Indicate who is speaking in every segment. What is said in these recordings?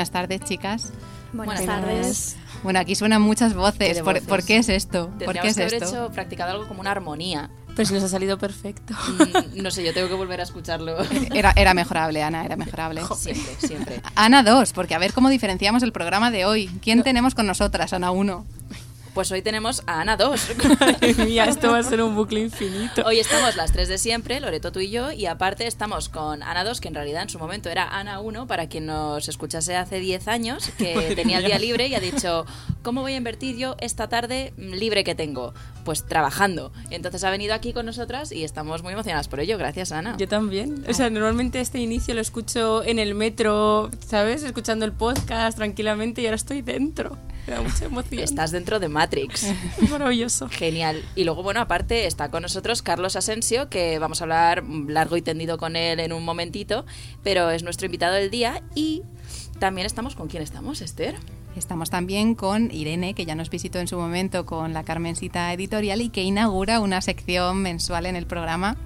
Speaker 1: Buenas tardes, chicas.
Speaker 2: Buenas, tardes.
Speaker 1: Bueno, aquí suenan muchas voces. ¿Por,
Speaker 3: voces?
Speaker 1: por qué es esto? ¿Por qué es
Speaker 3: que haber
Speaker 1: esto?
Speaker 3: hecho, practicado algo como una armonía.
Speaker 2: Pues nos ha salido perfecto.
Speaker 3: Mm, no sé, yo tengo que volver a escucharlo.
Speaker 1: Era, era mejorable, Ana, era mejorable.
Speaker 3: siempre, siempre.
Speaker 1: Ana 2, porque a ver cómo diferenciamos el programa de hoy. ¿Quién tenemos con nosotras, Ana 1?
Speaker 3: Pues hoy tenemos a Ana 2.
Speaker 2: Madre mía, esto va a ser un bucle infinito.
Speaker 3: Hoy estamos las tres de siempre, Loreto, tú y yo, y aparte estamos con Ana 2, que en realidad en su momento era Ana 1, para quien nos escuchase hace 10 años, que tenía el día libre y ha dicho, ¿cómo voy a invertir yo esta tarde libre que tengo? Pues trabajando. Y entonces ha venido aquí con nosotras y estamos muy emocionadas por ello. Gracias, Ana.
Speaker 2: Yo también. O sea, normalmente este inicio lo escucho en el metro, ¿sabes? Escuchando el podcast tranquilamente y ahora estoy dentro. Me da mucha emoción.
Speaker 3: Estás dentro de Matrix.
Speaker 2: maravilloso.
Speaker 3: Genial. Y luego, bueno, aparte está con nosotros Carlos Asensio, que vamos a hablar largo y tendido con él en un momentito, pero es nuestro invitado del día. Y también estamos con quién estamos, Esther.
Speaker 1: Estamos también con Irene, que ya nos visitó en su momento con la Carmencita Editorial y que inaugura una sección mensual en el programa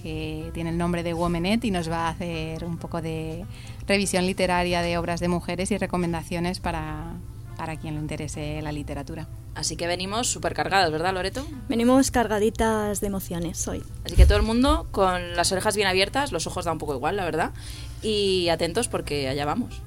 Speaker 1: que tiene el nombre de Womenet y nos va a hacer un poco de revisión literaria de obras de mujeres y recomendaciones para, para quien le interese la literatura.
Speaker 3: Así que venimos súper cargadas, ¿verdad, Loreto?
Speaker 4: Venimos cargaditas de emociones hoy.
Speaker 3: Así que todo el mundo con las orejas bien abiertas, los ojos da un poco igual, la verdad. Y atentos porque allá vamos.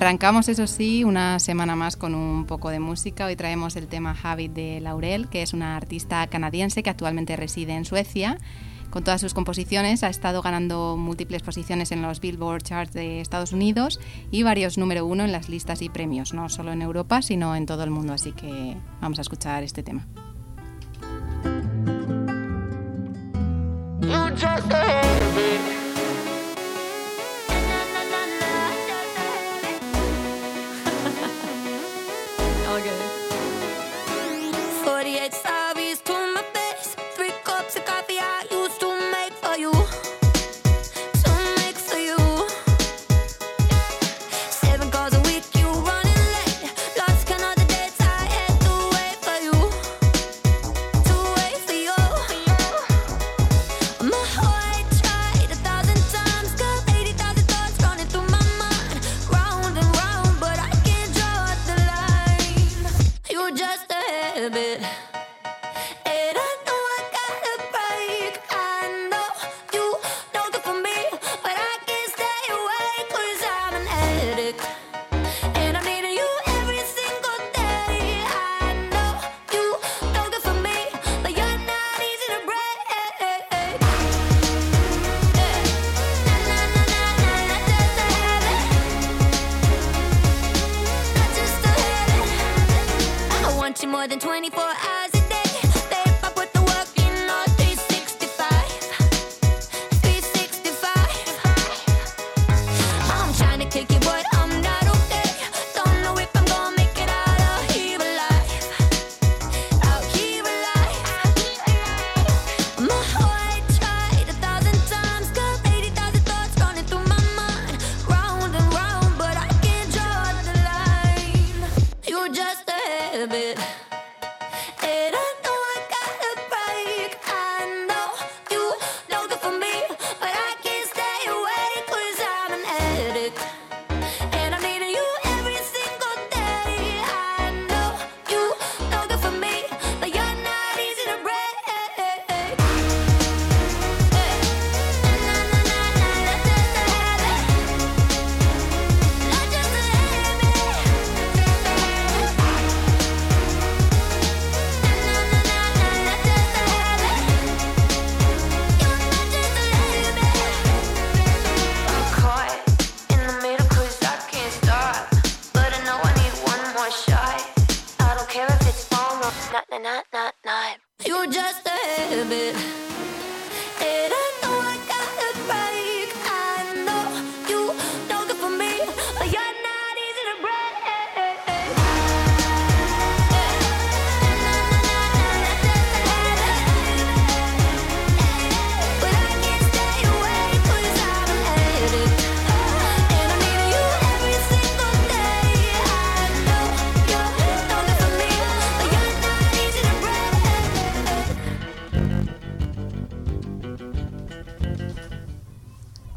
Speaker 1: Arrancamos, eso sí, una semana más con un poco de música. Hoy traemos el tema Habit de Laurel, que es una artista canadiense que actualmente reside en Suecia. Con todas sus composiciones ha estado ganando múltiples posiciones en los Billboard Charts de Estados Unidos y varios número uno en las listas y premios, no solo en Europa, sino en todo el mundo. Así que vamos a escuchar este tema.
Speaker 5: it.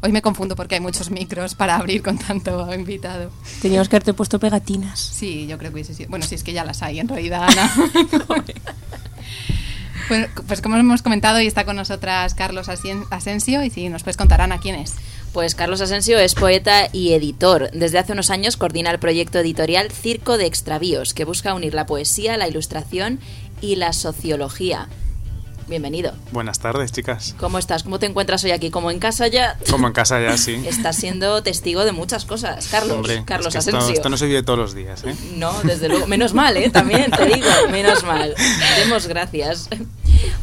Speaker 1: Hoy me confundo porque hay muchos micros para abrir con tanto invitado.
Speaker 2: Teníamos que haberte puesto pegatinas.
Speaker 1: Sí, yo creo que hubiese sido. Bueno, si es que ya las hay en realidad, Ana. Pues, pues como hemos comentado, hoy está con nosotras Carlos Asensio y si nos puedes contar, Ana, quién es.
Speaker 3: Pues Carlos Asensio es poeta y editor. Desde hace unos años coordina el proyecto editorial Circo de Extravíos, que busca unir la poesía, la ilustración y la sociología. Bienvenido.
Speaker 6: Buenas tardes, chicas.
Speaker 3: ¿Cómo estás? ¿Cómo te encuentras hoy aquí? ¿Como en casa ya?
Speaker 6: Como en casa ya, sí.
Speaker 3: Estás siendo testigo de muchas cosas, Carlos.
Speaker 6: Hombre,
Speaker 3: Carlos
Speaker 6: es que esto,
Speaker 3: Asensio.
Speaker 6: esto no se vive todos los días, ¿eh?
Speaker 3: No, desde luego. Menos mal, ¿eh? También te digo, menos mal. Demos gracias.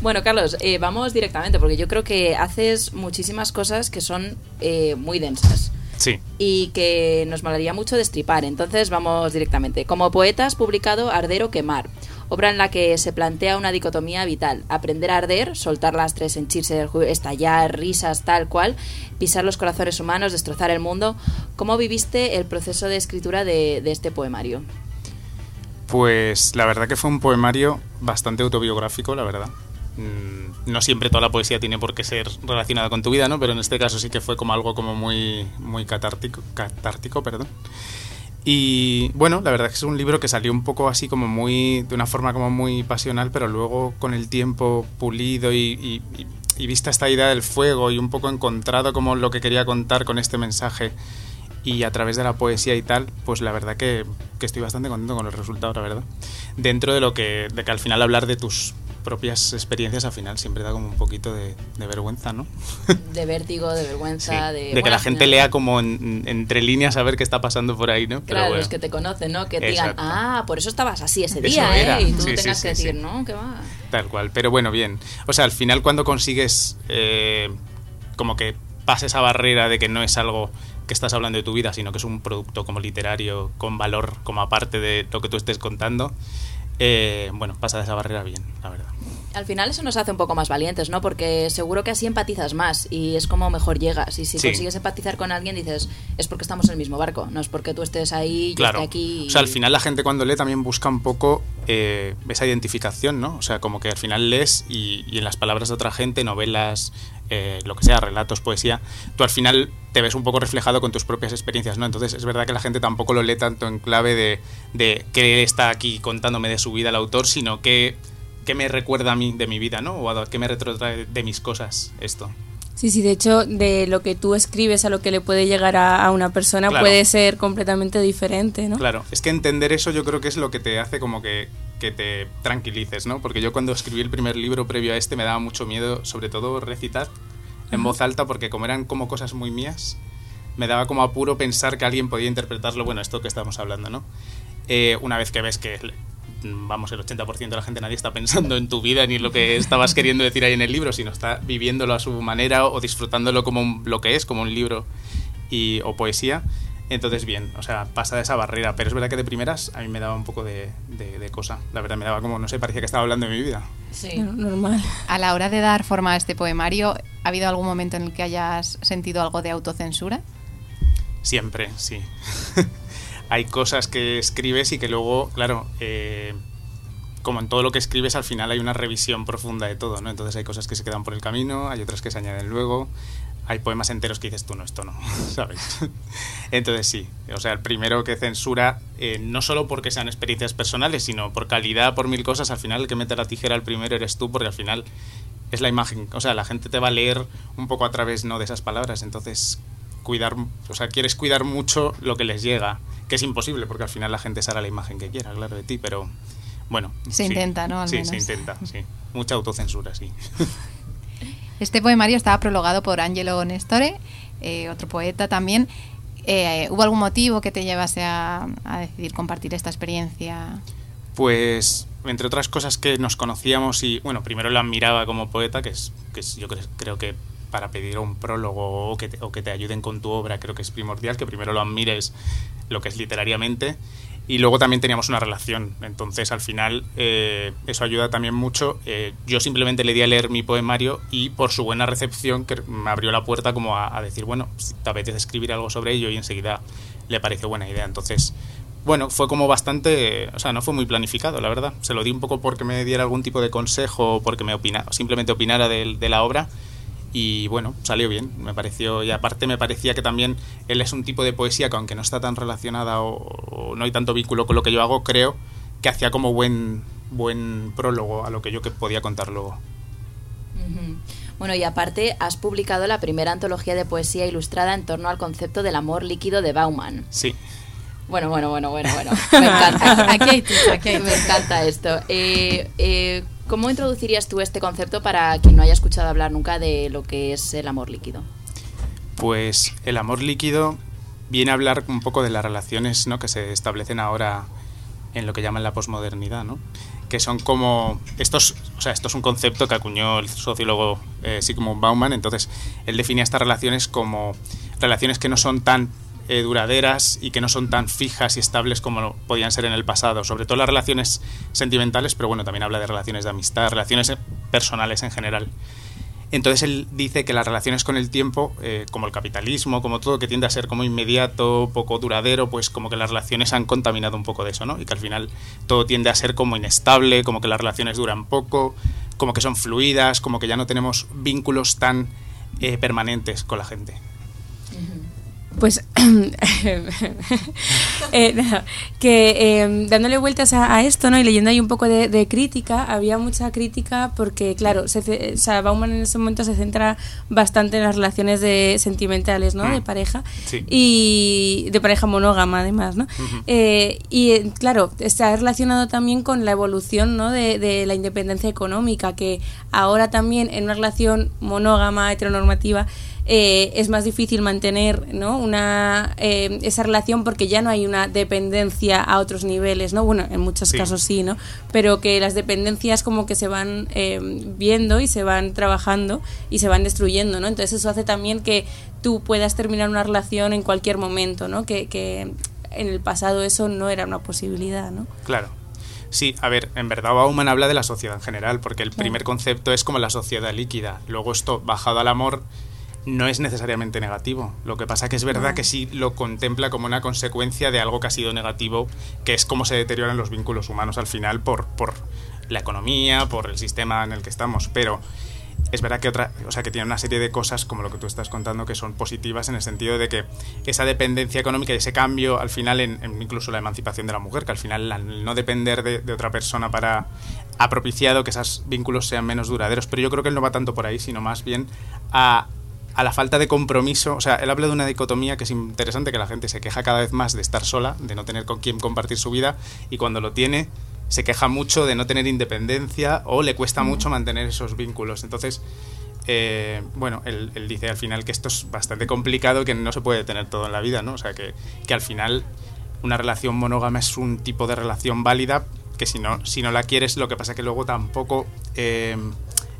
Speaker 3: Bueno, Carlos, eh, vamos directamente, porque yo creo que haces muchísimas cosas que son eh, muy densas
Speaker 6: Sí.
Speaker 3: y que nos molaría mucho destripar. Entonces vamos directamente. Como poeta has publicado Arder o Quemar, obra en la que se plantea una dicotomía vital. Aprender a arder, soltar las tres, henchirse estallar, risas, tal cual, pisar los corazones humanos, destrozar el mundo. ¿Cómo viviste el proceso de escritura de, de este poemario?
Speaker 6: Pues la verdad que fue un poemario bastante autobiográfico, la verdad. Mm, No siempre toda la poesía tiene por qué ser relacionada con tu vida, ¿no? Pero en este caso sí que fue como algo como muy, muy catártico, catártico, perdón. Y bueno, la verdad es que es un libro que salió un poco así como muy, de una forma como muy pasional, pero luego con el tiempo pulido y, y- vista esta idea del fuego y un poco encontrado como lo que quería contar con este mensaje y a través de la poesía y tal, pues la verdad que, que estoy bastante contento con el resultado, la verdad. Dentro de lo que, de que al final hablar de tus propias experiencias al final siempre da como un poquito de, de vergüenza, ¿no?
Speaker 3: De vértigo, de
Speaker 6: Sí,
Speaker 3: vergüenza, de...
Speaker 6: de que la gente lea como en- entre líneas a ver qué está pasando por ahí, ¿no? Pero
Speaker 3: Claro,
Speaker 6: bueno.
Speaker 3: los que te conocen, ¿no? Que te digan, ah, por eso estabas así ese día. ¿eh? Y tú
Speaker 6: Sí,
Speaker 3: tengas
Speaker 6: sí,
Speaker 3: que decir, no, que va.
Speaker 6: Tal cual, pero bueno, bien. O sea, al final cuando consigues eh, como que pasa esa barrera de que no es algo que estás hablando de tu vida, sino que es un producto como literario con valor como aparte de lo que tú estés contando, eh, bueno, pasa esa barrera bien, la verdad.
Speaker 3: Al final eso nos hace un poco más valientes, ¿no? Porque seguro que así empatizas más y es como mejor llegas. Y si
Speaker 6: Sí.
Speaker 3: consigues empatizar con alguien, dices, es porque estamos en el mismo barco, no es porque tú estés ahí, yo
Speaker 6: Claro.
Speaker 3: esté aquí.
Speaker 6: O sea, al final la gente cuando lee también busca un poco eh, esa identificación, ¿no? O sea, como que al final lees y, y en las palabras de otra gente, novelas, eh, lo que sea, relatos, poesía, tú al final te ves un poco reflejado con tus propias experiencias, ¿no? Entonces es verdad que la gente tampoco lo lee tanto en clave de, de que está aquí contándome de su vida el autor, sino que, que me recuerda a mí de mi vida, ¿no? O a que me retrotrae de mis cosas esto.
Speaker 2: Sí, sí, de hecho, de lo que tú escribes a lo que le puede llegar a, a una persona
Speaker 6: Claro.
Speaker 2: puede ser completamente diferente, ¿no?
Speaker 6: Claro, es que entender eso yo creo que es lo que te hace como que, que te tranquilices, ¿no? Porque yo cuando escribí el primer libro previo a este me daba mucho miedo, sobre todo recitar en voz alta, porque como eran como cosas muy mías, me daba como apuro pensar que alguien podía interpretarlo, bueno, esto que estamos hablando, ¿no? Eh, una vez que ves que, vamos, el 80% de la gente nadie está pensando en tu vida ni en lo que estabas queriendo decir ahí en el libro, sino está viviéndolo a su manera o disfrutándolo como un- lo que es, como un libro y, o poesía. Entonces, bien, o sea, pasa de esa barrera. Pero es verdad que de primeras a mí me daba un poco de, de- de cosa. La verdad, me daba como, no sé, parecía que estaba hablando de mi vida.
Speaker 3: Sí.
Speaker 2: Normal.
Speaker 1: A la hora de dar forma a este poemario, ¿ha habido algún momento en el que hayas sentido algo de autocensura?
Speaker 6: Siempre, sí. Hay cosas que escribes y que luego, claro, eh, como en todo lo que escribes, al final hay una revisión profunda de todo, ¿no? Entonces hay cosas que se quedan por el camino, hay otras que se añaden luego, hay poemas enteros que dices tú, no, esto no, ¿sabes? Entonces sí, o sea, el primero que censura, eh, no solo porque sean experiencias personales, sino por calidad, por mil cosas, al final el que mete la tijera al primero eres tú, porque al final es la imagen, o sea, la gente te va a leer un poco a través, ¿no?, de esas palabras, entonces cuidar, o sea, quieres cuidar mucho lo que les llega, que es imposible, porque al final la gente será la imagen que quiera, claro, de ti, pero bueno.
Speaker 1: Se intenta, ¿no? Al
Speaker 6: sí,
Speaker 1: menos.
Speaker 6: se intenta, sí. Mucha autocensura, sí.
Speaker 1: Este poemario estaba prologado por Angelo Nestore, eh, otro poeta también. Eh, ¿Hubo algún motivo que te llevase a, a decidir compartir esta experiencia?
Speaker 6: Pues, entre otras cosas que nos conocíamos y, bueno, primero la admiraba como poeta, que es, que es yo creo, creo que para pedir un prólogo o que, te, o ayuden con tu obra, creo que es primordial, que primero lo admires lo que es literariamente. Y luego también teníamos una relación, entonces al final eh, eso ayuda también mucho. Eh, yo simplemente le di a leer mi poemario y por su buena recepción que me abrió la puerta como a, decir, bueno, si te apetece escribir algo sobre ello y enseguida le pareció buena idea. Entonces, bueno, fue como bastante, o sea, no fue muy planificado, la verdad. Se lo di un poco porque me diera algún tipo de consejo, porque me opina, simplemente opinara de la obra y bueno, salió bien, me pareció, y aparte me parecía que también él es un tipo de poesía que aunque no está tan relacionada o, o no hay tanto vínculo con lo que yo hago, creo que hacía como buen, buen prólogo a lo que yo que podía contar luego.
Speaker 3: Bueno, y aparte has publicado la primera antología de poesía ilustrada en torno al concepto del amor líquido de Bauman.
Speaker 6: Sí,
Speaker 3: Bueno, bueno, bueno, bueno, bueno. Me encanta.
Speaker 1: Aquí hay tips, aquí hay
Speaker 3: Me encanta esto. Eh, eh, ¿Cómo introducirías tú este concepto para quien no haya escuchado hablar nunca de lo que es el amor líquido?
Speaker 6: Pues el amor líquido viene a hablar un poco de las relaciones ¿no? que se establecen ahora en lo que llaman la posmodernidad, ¿no? que son como estos, o sea, esto es un concepto que acuñó el sociólogo eh, Sigmund Bauman, entonces él definía estas relaciones como relaciones que no son tan eh, duraderas y que no son tan fijas y estables como podían ser en el pasado, sobre todo las relaciones sentimentales, pero bueno, también habla de relaciones de amistad, relaciones eh, personales en general. Entonces él dice que las relaciones con el tiempo, eh, como el capitalismo, como todo que tiende a ser como inmediato, poco duradero, pues como que las relaciones han contaminado un poco de eso, ¿no? Y que al final todo tiende a ser como inestable, como que las relaciones duran poco, como que son fluidas, como que ya no tenemos vínculos tan permanentes con la gente.
Speaker 2: Pues eh, que eh, dándole vueltas a, a esto ¿no? y leyendo ahí un poco de, de crítica, había mucha crítica porque, claro, se, o sea, Bauman en ese momento se centra bastante en las relaciones de, sentimentales ¿no?
Speaker 6: Mm.
Speaker 2: de pareja
Speaker 6: Sí.
Speaker 2: y de pareja monógama además. ¿no? Eh, y eh, claro, está relacionado también con la evolución ¿no? de, de la independencia económica, que ahora también en una relación monógama, heteronormativa, eh, es más difícil mantener ¿no? una, eh, esa relación porque ya no hay una dependencia a otros niveles, ¿no? Bueno, en muchos
Speaker 6: Sí.
Speaker 2: casos sí, ¿no? Pero que las dependencias como que se van eh, viendo y se van trabajando y se van destruyendo, ¿no? Entonces eso hace también que tú puedas terminar una relación en cualquier momento, ¿no? Que, que en el pasado eso no era una posibilidad, ¿no?
Speaker 6: Claro. Sí, a ver, en verdad Bauman habla de la sociedad en general, porque el primer concepto es como la sociedad líquida. Luego esto, bajado al amor, no es necesariamente negativo. Lo que pasa que es verdad que sí lo contempla como una consecuencia de algo que ha sido negativo, que es cómo se deterioran los vínculos humanos al final por, por la economía, por el sistema en el que estamos. Pero es verdad que otra, o sea, que tiene una serie de cosas como lo que tú estás contando que son positivas en el sentido de que esa dependencia económica y ese cambio al final en, en incluso la emancipación de la mujer, que al final al no depender de, de otra persona para ha propiciado que esos vínculos sean menos duraderos, pero yo creo que él no va tanto por ahí, sino más bien a a la falta de compromiso, o sea, él habla de una dicotomía que es interesante, que la gente se queja cada vez más de estar sola, de no tener con quién compartir su vida, y cuando lo tiene, se queja mucho de no tener independencia o le cuesta mucho mantener esos vínculos. Entonces, eh, bueno, él, él dice al final que esto es bastante complicado, que no se puede tener todo en la vida, ¿no? O sea, que, que al final una relación monógama es un tipo de relación válida que si no, si no la quieres, lo que pasa que luego tampoco eh,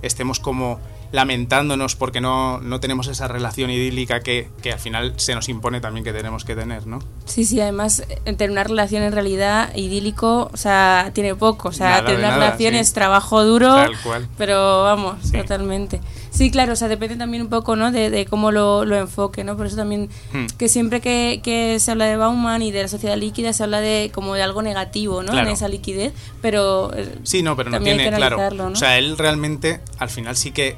Speaker 6: estemos como lamentándonos porque no, no tenemos esa relación idílica que, que al final se nos impone también que tenemos que tener, ¿no?
Speaker 2: Sí, sí, además, eh, tener una relación en realidad idílico, o sea, tiene poco. O sea,
Speaker 6: Nada
Speaker 2: tener una
Speaker 6: nada,
Speaker 2: relación
Speaker 6: sí.
Speaker 2: es trabajo duro,
Speaker 6: Tal cual.
Speaker 2: pero vamos,
Speaker 6: Sí.
Speaker 2: totalmente. Sí, claro, o sea, depende también un poco, ¿no? De, de cómo lo, lo enfoque, ¿no? Por eso también,
Speaker 6: Hmm.
Speaker 2: que siempre que, que se habla de Bauman y de la sociedad líquida, se habla de como de algo negativo, ¿no?
Speaker 6: Claro.
Speaker 2: En esa liquidez, pero... eh,
Speaker 6: Sí, no, pero no tiene,
Speaker 2: que
Speaker 6: claro.
Speaker 2: ¿no?
Speaker 6: O sea, él realmente al final sí que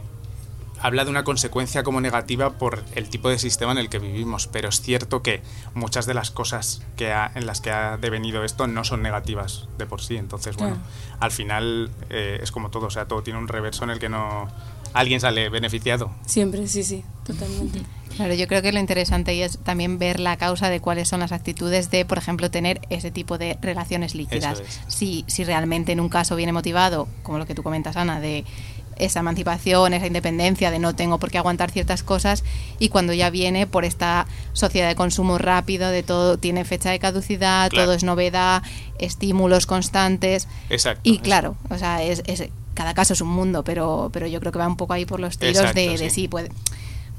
Speaker 6: habla de una consecuencia como negativa por el tipo de sistema en el que vivimos, pero es cierto que muchas de las cosas que ha- en las que ha devenido esto no son negativas de por sí. Entonces, bueno,
Speaker 2: Claro.
Speaker 6: al final eh, es como todo, o sea, todo tiene un reverso en el que no alguien sale beneficiado.
Speaker 2: Siempre, sí, sí, totalmente.
Speaker 1: Claro, yo creo que lo interesante ahí es también ver la causa de cuáles son las actitudes de, por ejemplo, tener ese tipo de relaciones líquidas.
Speaker 6: Es.
Speaker 1: Si, si realmente en un caso viene motivado, como lo que tú comentas, Ana, de esa emancipación, esa independencia de no tengo por qué aguantar ciertas cosas y cuando ya viene por esta sociedad de consumo rápido, de todo tiene fecha de caducidad,
Speaker 6: Claro.
Speaker 1: todo es novedad, estímulos constantes
Speaker 6: Exacto.
Speaker 1: y claro, o sea, es, es- cada caso es un mundo, pero, pero yo creo que va un poco ahí por los tiros
Speaker 6: Exacto,
Speaker 1: de, de
Speaker 6: sí.
Speaker 1: sí, puede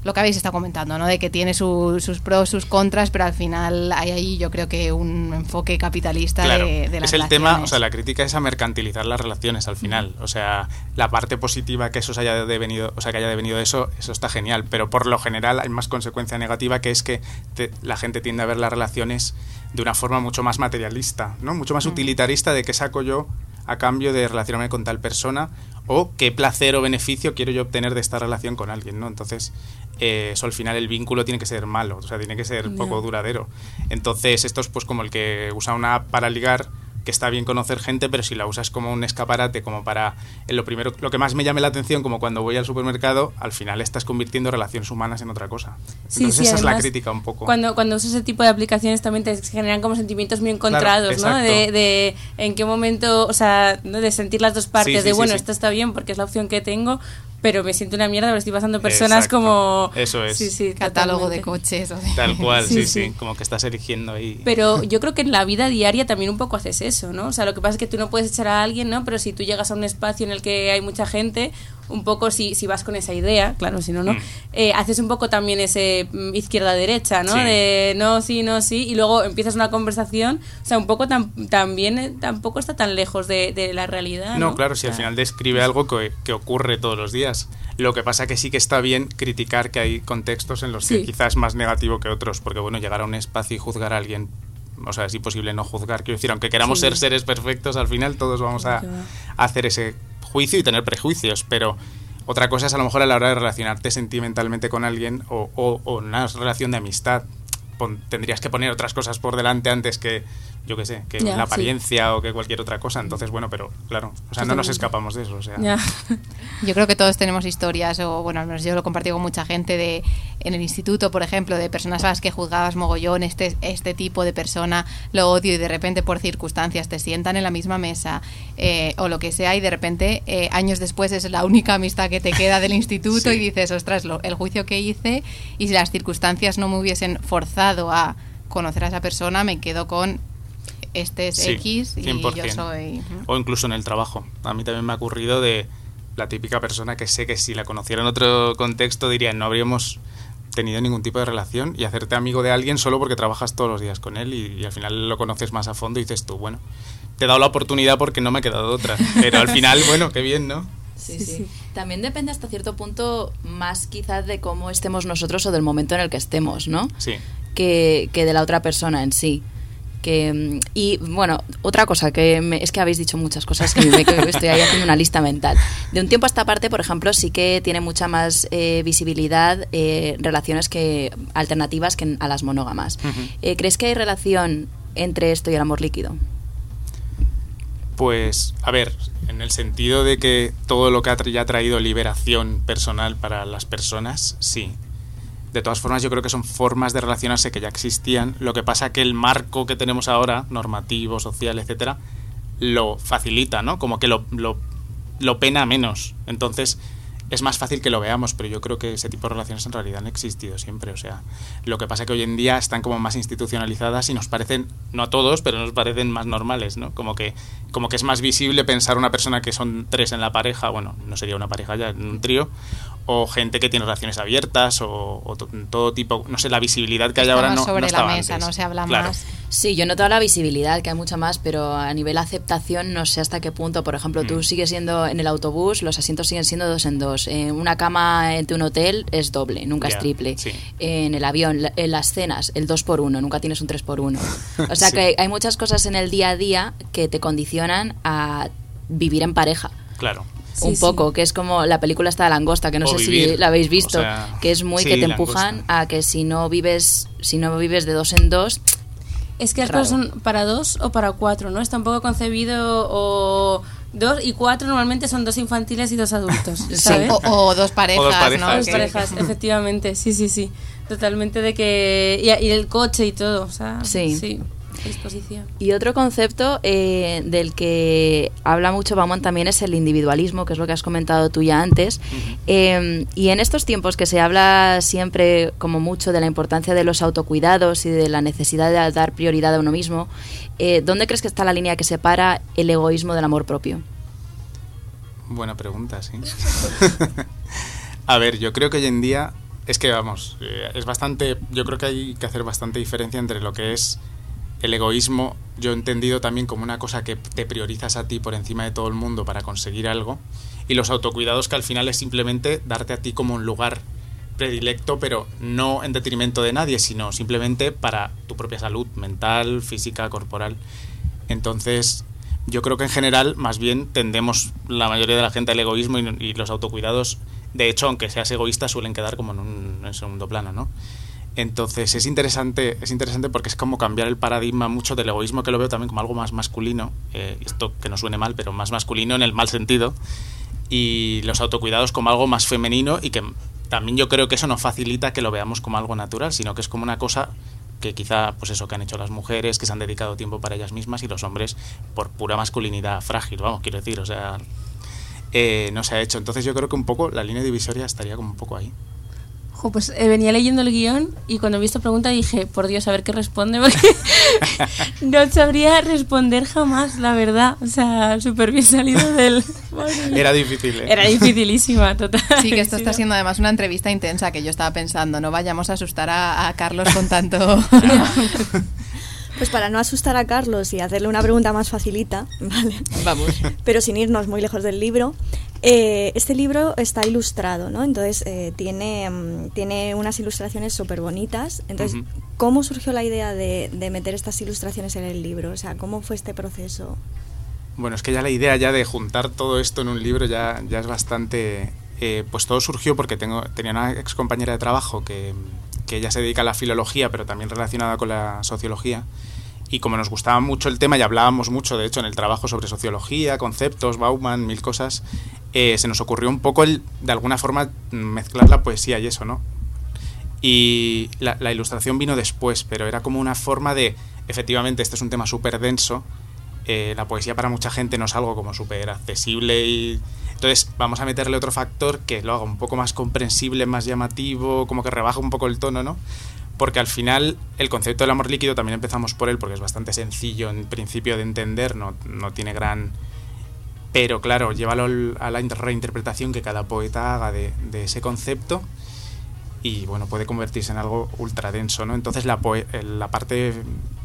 Speaker 1: lo que habéis estado comentando, ¿no? De que tiene su- sus pros, sus contras, pero al final hay ahí yo creo que un enfoque capitalista
Speaker 6: Claro,
Speaker 1: de, de las
Speaker 6: es el tema, o sea, la crítica es a mercantilizar las relaciones al final. O sea, la parte positiva que eso se haya devenido, o sea, que haya devenido de eso, eso está genial. Pero por lo general hay más consecuencia negativa que es que te- la gente tiende a ver las relaciones de una forma mucho más materialista, ¿no? Mucho más utilitarista de qué saco yo a cambio de relacionarme con tal persona o qué placer o beneficio quiero yo obtener de esta relación con alguien, ¿no? Entonces, eh, eso al final el vínculo tiene que ser malo, o sea, tiene que ser poco duradero. Entonces, esto es pues como el que usa una app para ligar, que está bien conocer gente, pero si la usas como un escaparate, como para en lo primero, lo que más me llame la atención, como cuando voy al supermercado, al final estás convirtiendo relaciones humanas en otra cosa. Entonces,
Speaker 2: sí,
Speaker 6: esa es la crítica un poco.
Speaker 2: Cuando, cuando usas ese tipo de aplicaciones también te generan como sentimientos muy encontrados, ¿no? De, de en qué momento, o sea, ¿no? de sentir las dos partes,
Speaker 6: Sí,
Speaker 2: de bueno, esto está bien porque es la opción que tengo, pero me siento una mierda, pero estoy pasando personas
Speaker 6: Exacto.
Speaker 2: como...
Speaker 6: Eso es.
Speaker 2: Sí, sí,
Speaker 1: catálogo de coches. o de-
Speaker 6: Tal cual,
Speaker 2: Sí,
Speaker 6: sí, sí,
Speaker 2: sí.
Speaker 6: como que estás eligiendo ahí.
Speaker 2: Pero yo creo que en la vida diaria también un poco haces eso, ¿no? O sea, lo que pasa es que tú no puedes echar a alguien, ¿no? Pero si tú llegas a un espacio en el que hay mucha gente, un poco si, si vas con esa idea, claro, si no, no,
Speaker 6: Mm.
Speaker 2: eh, haces un poco también ese mm, izquierda-derecha, ¿no?
Speaker 6: Sí.
Speaker 2: De no, sí, no, sí, y luego empiezas una conversación, o sea, un poco tam- también eh, tampoco está tan lejos de, de la realidad, ¿no?
Speaker 6: No, claro, si al final describe algo que, que ocurre todos los días. Lo que pasa que sí que está bien criticar que hay contextos en los que
Speaker 2: Sí.
Speaker 6: quizás es más negativo que otros, porque bueno, llegar a un espacio y juzgar a alguien, o sea, es imposible no juzgar. Quiero decir, aunque queramos
Speaker 2: Sí.
Speaker 6: ser seres perfectos, al final todos vamos a hacer ese juicio y tener prejuicios, pero otra cosa es a lo mejor a la hora de relacionarte sentimentalmente con alguien o, o- o una relación de amistad. Tendrías que poner otras cosas por delante antes que, yo qué sé, que
Speaker 2: Ya,
Speaker 6: la
Speaker 2: sí.
Speaker 6: apariencia o que cualquier otra cosa. Entonces, bueno, pero claro, o sea, no nos escapamos de eso. O sea.
Speaker 1: Yo creo que todos tenemos historias, o bueno, al menos yo lo he compartido con mucha gente de en el instituto, por ejemplo, de personas a las que juzgabas mogollón, este, este tipo de persona lo odio y de repente por circunstancias te sientan en la misma mesa eh, o lo que sea y de repente eh, años después es la única amistad que te queda del instituto
Speaker 6: Sí.
Speaker 1: y dices, ostras, lo- el juicio que hice y si las circunstancias no me hubiesen forzado a conocer a esa persona, me quedo con este es
Speaker 6: Sí,
Speaker 1: X y yo
Speaker 6: 100%.
Speaker 1: soy...
Speaker 6: O incluso en el trabajo. A mí también me ha ocurrido de la típica persona que sé que si la conociera en otro contexto diría no habríamos tenido ningún tipo de relación y hacerte amigo de alguien solo porque trabajas todos los días con él y, y al final lo conoces más a fondo y dices tú, bueno, te he dado la oportunidad porque no me ha quedado otra. Pero al final, bueno, qué bien, ¿no?
Speaker 3: Sí,
Speaker 2: Sí,
Speaker 3: sí,
Speaker 2: sí.
Speaker 3: También depende hasta cierto punto más quizás de cómo estemos nosotros o del momento en el que estemos, ¿no?
Speaker 6: Sí.
Speaker 3: Que, que de la otra persona en sí. Que, mm, y bueno, otra cosa que me- es que habéis dicho muchas cosas que, me, que estoy ahí haciendo una lista mental. De un tiempo a esta parte, por ejemplo, sí que tiene mucha más eh, visibilidad eh, relaciones que alternativas que a las monógamas. Eh, ¿Crees que hay relación entre esto y el amor líquido?
Speaker 6: Pues, a ver, en el sentido de que todo lo que ha tra- ha traído liberación personal para las personas, sí. De todas formas, yo creo que son formas de relacionarse que ya existían. Lo que pasa que el marco que tenemos ahora, normativo, social, etcétera, lo facilita, ¿no? Como que lo, lo, lo pena menos. Entonces, es más fácil que lo veamos, pero yo creo que ese tipo de relaciones en realidad han existido siempre. O sea, lo que pasa que hoy en día están como más institucionalizadas y nos parecen, no a todos, pero nos parecen más normales, ¿no? Como que, como que es más visible pensar una persona que son tres en la pareja, bueno, no sería una pareja ya, un trío, o gente que tiene relaciones abiertas, o, o to- todo tipo, no sé, la visibilidad que hay ahora
Speaker 1: más
Speaker 6: no,
Speaker 1: sobre
Speaker 6: no
Speaker 1: la mesa,
Speaker 6: antes.
Speaker 1: no se habla
Speaker 6: Claro.
Speaker 1: más.
Speaker 3: Sí, yo noto la visibilidad, que hay mucha más, pero a nivel aceptación no sé hasta qué punto. Por ejemplo, tú
Speaker 6: Mm.
Speaker 3: sigues siendo en el autobús, los asientos siguen siendo dos en dos. Eh, una cama en un hotel es doble, nunca es triple.
Speaker 6: sí.
Speaker 3: En el avión, la- en las cenas, el dos por uno, nunca tienes un tres por uno. O sea
Speaker 6: Sí.
Speaker 3: que hay muchas cosas en el día a día que te condicionan a vivir en pareja.
Speaker 6: Claro.
Speaker 2: Sí,
Speaker 3: un
Speaker 2: sí.
Speaker 3: poco, que es como la película esta de Langosta, que no
Speaker 6: O
Speaker 3: sé si la habéis visto,
Speaker 6: o sea,
Speaker 3: que es muy
Speaker 6: sí,
Speaker 3: que te
Speaker 6: Langosta.
Speaker 3: empujan a que si no vives, si no vives de dos en dos,
Speaker 2: Es que las cosas son para dos o para cuatro, ¿no? Está un poco concebido o dos y cuatro normalmente son dos infantiles y dos adultos, ¿sabes?
Speaker 1: O, o dos parejas,
Speaker 6: O dos parejas,
Speaker 1: ¿no?
Speaker 2: Dos
Speaker 6: sí.
Speaker 2: Parejas, efectivamente, sí, sí, sí. Totalmente de que... Y, y el coche y todo, o sea...
Speaker 3: Sí.
Speaker 2: sí. Exposición.
Speaker 3: Y otro concepto eh, del que habla mucho Bauman también es el individualismo, que es lo que has comentado tú ya antes. Eh, y en estos tiempos que se habla siempre como mucho de la importancia de los autocuidados y de la necesidad de dar prioridad a uno mismo, eh, ¿dónde crees que está la línea que separa el egoísmo del amor propio?
Speaker 6: Buena pregunta, sí. a ver, yo creo que hoy en día es que vamos, es bastante, yo creo que hay que hacer bastante diferencia entre lo que es el egoísmo, yo he entendido también como una cosa que te priorizas a ti por encima de todo el mundo para conseguir algo, y los autocuidados que al final es simplemente darte a ti como un lugar predilecto, pero no en detrimento de nadie, sino simplemente para tu propia salud mental, física, corporal. Entonces, yo creo que en general, más bien, tendemos la mayoría de la gente al egoísmo y, los autocuidados, de hecho, aunque seas egoísta, suelen quedar como en un en segundo plano, ¿no? Entonces es interesante, es interesante porque es como cambiar el paradigma mucho del egoísmo que lo veo también como algo más masculino, eh, esto que no suene mal, pero más masculino en el mal sentido, y los autocuidados como algo más femenino y que también yo creo que eso no facilita que lo veamos como algo natural, sino que es como una cosa que quizá, pues eso que han hecho las mujeres, que se han dedicado tiempo para ellas mismas y los hombres por pura masculinidad frágil, vamos, quiero decir, o sea, eh, no se ha hecho. Entonces yo creo que un poco la línea divisoria estaría como un poco ahí.
Speaker 2: Jo, pues eh, venía leyendo el guion y cuando vi esta pregunta dije, por Dios, a ver qué responde, porque no sabría responder jamás, la verdad. O sea, súper bien salido del...
Speaker 6: Era difícil, ¿eh?
Speaker 2: Era dificilísima, total.
Speaker 1: Sí, que esto está siendo además una entrevista intensa que yo estaba pensando, no vayamos a asustar a, a Carlos con tanto...
Speaker 4: Pues para no asustar a Carlos y hacerle una pregunta más facilita, ¿vale?
Speaker 3: Vamos.
Speaker 4: Pero sin irnos muy lejos del libro, eh, este libro está ilustrado, ¿no? Entonces eh, tiene, mm, tiene unas ilustraciones súper bonitas. Entonces. ¿cómo surgió la idea de, de meter estas ilustraciones en el libro? O sea, ¿cómo fue este proceso?
Speaker 6: Bueno, es que ya la idea ya de juntar todo esto en un libro ya, ya es bastante... eh, pues todo surgió porque tengo, tenía una ex compañera de trabajo que, que ella se dedica a la filología, pero también relacionada con la sociología. Y como nos gustaba mucho el tema y hablábamos mucho, de hecho, en el trabajo sobre sociología, conceptos, Bauman, mil cosas, eh, se nos ocurrió un poco el, de alguna forma, mezclar la poesía y eso, ¿no? Y la, ilustración vino después, pero era como una forma de, efectivamente, este es un tema súper denso, eh, la poesía para mucha gente no es algo como súper accesible y entonces vamos a meterle otro factor que lo haga un poco más comprensible, más llamativo, como que rebaja un poco el tono, ¿no? Porque al final el concepto del amor líquido también empezamos por él porque es bastante sencillo en principio de entender, no, no tiene gran... Pero claro, llévalo al- a la inter- reinterpretación que cada poeta haga de, de ese concepto y bueno, puede convertirse en algo ultra denso, ¿no? Entonces la, la parte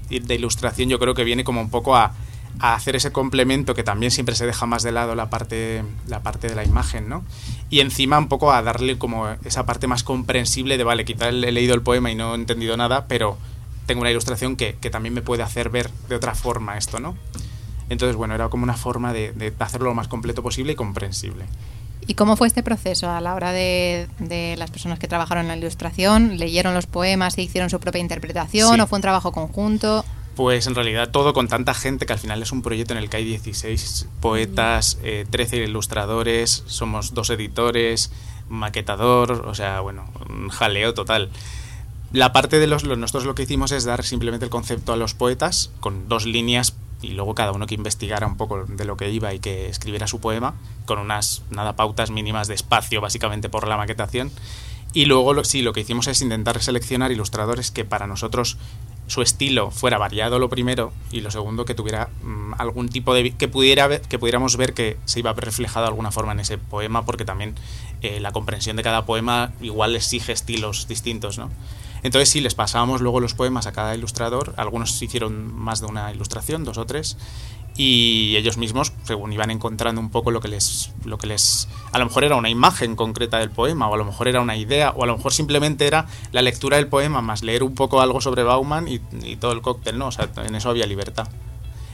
Speaker 6: de ilustración yo creo que viene como un poco a, a hacer ese complemento que también siempre se deja más de lado la parte, la parte de la imagen, ¿no? Y encima un poco a darle como esa parte más comprensible de, vale, quizá he leído el poema y no he entendido nada, pero tengo una ilustración que, que también me puede hacer ver de otra forma esto, ¿no? Entonces, bueno, era como una forma de, de hacerlo lo más completo posible y comprensible.
Speaker 1: ¿Y cómo fue este proceso a la hora de, de las personas que trabajaron en la ilustración? ¿Leyeron los poemas e hicieron su propia interpretación
Speaker 6: Sí.
Speaker 1: o fue un trabajo conjunto?
Speaker 6: Pues en realidad todo con tanta gente que al final es un proyecto en el que hay 16 poetas, eh, 13 ilustradores, somos dos editores, maquetador, o sea, bueno, un jaleo total. La parte de los, nosotros lo que hicimos es dar simplemente el concepto a los poetas con dos líneas y luego cada uno que investigara un poco de lo que iba y que escribiera su poema con unas nada pautas mínimas de espacio básicamente por la maquetación y luego sí lo que hicimos es intentar seleccionar ilustradores que para nosotros su estilo fuera variado lo primero y lo segundo que tuviera mm, algún tipo de que pudiera que pudiéramos ver que se iba reflejado de alguna forma en ese poema porque también eh, la comprensión de cada poema igual exige estilos distintos no entonces sí les pasábamos luego los poemas a cada ilustrador. Algunos hicieron más de una ilustración dos o tres y ellos mismos según iban encontrando un poco lo que les lo que les a lo mejor era una imagen concreta del poema o a lo mejor era una idea o a lo mejor simplemente era la lectura del poema más leer un poco algo sobre Bauman y, todo el cóctel no o sea en eso había libertad.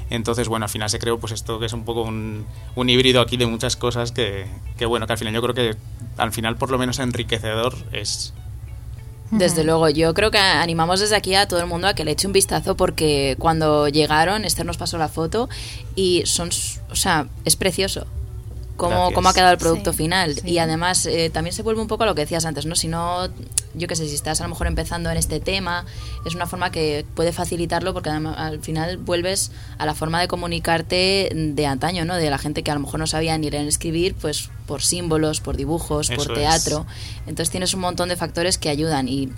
Speaker 6: Entonces bueno al final se creó pues esto que es un poco un, un híbrido aquí de muchas cosas que, que bueno que al final yo creo que al final por lo menos enriquecedor es
Speaker 3: Desde luego, yo creo que animamos desde aquí a todo el mundo a que le eche un vistazo porque cuando llegaron, Esther nos pasó la foto y son, o sea, es precioso. Cómo, cómo ha quedado el producto
Speaker 1: Sí,
Speaker 3: final.
Speaker 1: sí.
Speaker 3: Y además eh, también se vuelve un poco a lo que decías antes, ¿no? Si no, yo qué sé, si estás a lo mejor empezando en este tema, es una forma que puede facilitarlo porque al final vuelves a la forma de comunicarte de antaño, ¿no? De la gente que a lo mejor no sabía ni leer ni escribir, pues por símbolos, por dibujos,
Speaker 6: Eso
Speaker 3: por
Speaker 6: es.
Speaker 3: teatro. Entonces tienes un montón de factores que ayudan y...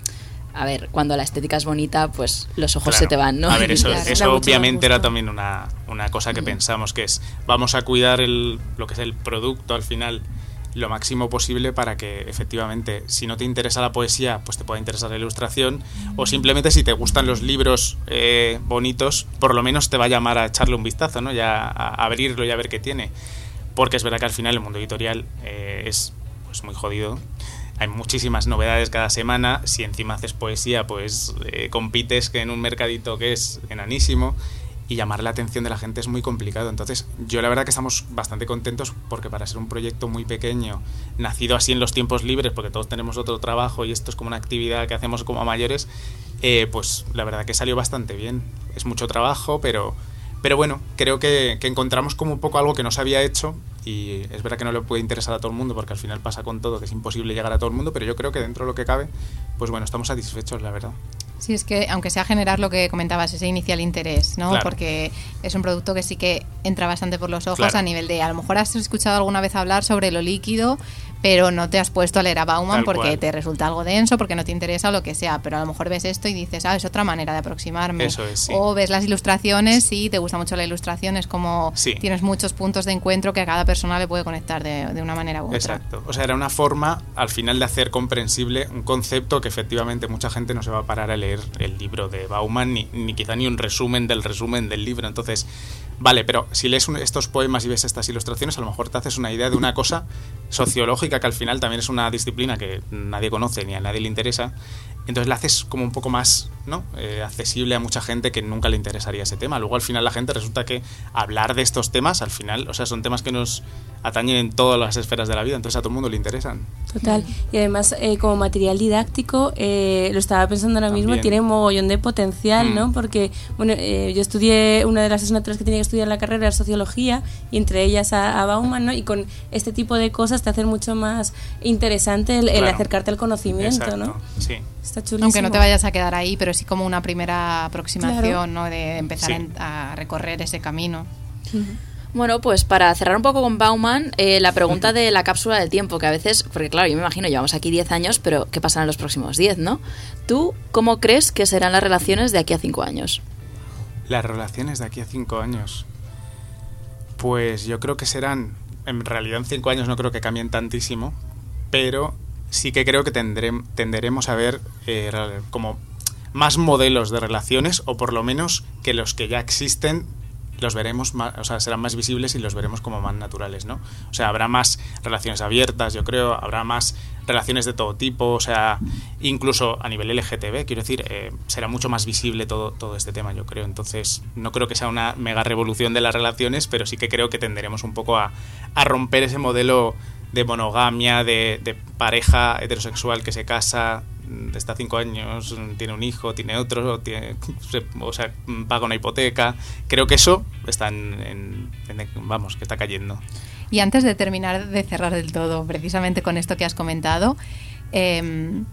Speaker 3: A ver, cuando la estética es bonita, pues los ojos
Speaker 6: Claro.
Speaker 3: se te van, ¿no?
Speaker 6: A ver, eso,
Speaker 2: Claro,
Speaker 6: obviamente era también una, una cosa que pensamos, que es vamos a cuidar el, lo que es el producto al final lo máximo posible para que efectivamente, si no te interesa la poesía, pues te pueda interesar la ilustración, o simplemente si te gustan los libros eh, bonitos, por lo menos te va a llamar a echarle un vistazo, ¿no? Ya a abrirlo y a ver qué tiene. Porque es verdad que al final el mundo editorial eh, es pues muy jodido. Hay muchísimas novedades cada semana. Si encima haces poesía, pues eh, compites en un mercadito que es enanísimo y llamar la atención de la gente es muy complicado. Entonces, yo la verdad que estamos bastante contentos porque para ser un proyecto muy pequeño, nacido así en los tiempos libres, porque todos tenemos otro trabajo y esto es como una actividad que hacemos como a mayores, eh, pues la verdad que salió bastante bien. Es mucho trabajo, pero, pero bueno, creo que, que encontramos como un poco algo que no se había hecho y es verdad que no le puede interesar a todo el mundo porque al final pasa con todo, que es imposible llegar a todo el mundo, pero yo creo que dentro de lo que cabe, pues bueno, estamos satisfechos, la verdad.
Speaker 1: Sí, es que aunque sea generar lo que comentabas, ese inicial interés, ¿no?
Speaker 6: Claro.
Speaker 1: Porque es un producto que sí que entra bastante por los ojos
Speaker 6: Claro.
Speaker 1: a nivel de, a lo mejor has escuchado alguna vez hablar sobre lo líquido, pero no te has puesto a leer a Bauman
Speaker 6: Tal
Speaker 1: porque
Speaker 6: cual.
Speaker 1: te resulta algo denso, porque no te interesa o lo que sea, pero a lo mejor ves esto y dices, ah, es otra manera de aproximarme.
Speaker 6: Eso es, sí.
Speaker 1: O ves las ilustraciones y te gusta mucho la ilustración, es como
Speaker 6: Sí.
Speaker 1: tienes muchos puntos de encuentro que a cada persona le puede conectar de, de una manera u otra.
Speaker 6: Exacto. O sea, era una forma al final de hacer comprensible un concepto que efectivamente mucha gente no se va a parar a leer el libro de Bauman, ni, ni quizá ni un resumen del resumen del libro. Entonces, vale, pero si lees un- estos poemas y ves estas ilustraciones, a lo mejor te haces una idea de una cosa sociológica que al final también es una disciplina que nadie conoce ni a nadie le interesa. Entonces la haces como un poco más ¿no? Eh, accesible a mucha gente que nunca le interesaría ese tema. Luego al final la gente resulta que hablar de estos temas, al final, o sea, son temas que nos atañen en todas las esferas de la vida, entonces a todo el mundo le interesan.
Speaker 2: Total. Y además, eh, como material didáctico, eh, lo estaba pensando ahora mismo, tiene un mogollón de potencial,
Speaker 6: Mm.
Speaker 2: ¿no? Porque, bueno, eh, yo estudié, una de las asignaturas que tenía que estudiar en la carrera era sociología, y entre ellas a, a Bauman, ¿no? Y con este tipo de cosas te hacen mucho más interesante el, el
Speaker 6: Claro.
Speaker 2: acercarte al conocimiento,
Speaker 6: Exacto,
Speaker 2: ¿no?
Speaker 6: Sí.
Speaker 2: Está chulísimo.
Speaker 1: Aunque no te vayas a quedar ahí, pero sí como una primera aproximación,
Speaker 2: Claro.
Speaker 1: ¿no? De empezar
Speaker 6: Sí.
Speaker 1: en- a recorrer ese camino.
Speaker 3: Bueno, pues para cerrar un poco con Bauman, eh, la pregunta de la cápsula del tiempo, que a veces, porque claro, yo me imagino, llevamos aquí 10 años, pero ¿qué pasará en los próximos 10, no? ¿Tú cómo crees que serán las relaciones de aquí a 5 años?
Speaker 6: Las relaciones de aquí a cinco años. Pues yo creo que serán, en realidad en cinco años no creo que cambien tantísimo, pero sí que creo que tendrem- tenderemos a ver eh, como más modelos de relaciones, o por lo menos que los que ya existen los veremos más, o sea, serán más visibles y los veremos como más naturales, ¿no? O sea, habrá más relaciones abiertas, yo creo, habrá más relaciones de todo tipo, o sea, incluso a nivel LGTB, quiero decir, eh, será mucho más visible todo, todo este tema, yo creo. Entonces, no creo que sea una mega revolución de las relaciones, pero sí que creo que tenderemos un poco a, a romper ese modelo de monogamia, de, de pareja heterosexual que se casa, mm, está cinco años, mm, tiene un hijo, tiene otro, o, tiene, o sea, mm, paga una hipoteca. Creo que eso está en- vamos, que está cayendo.
Speaker 1: Y antes de terminar de cerrar del todo, precisamente con esto que has comentado, em,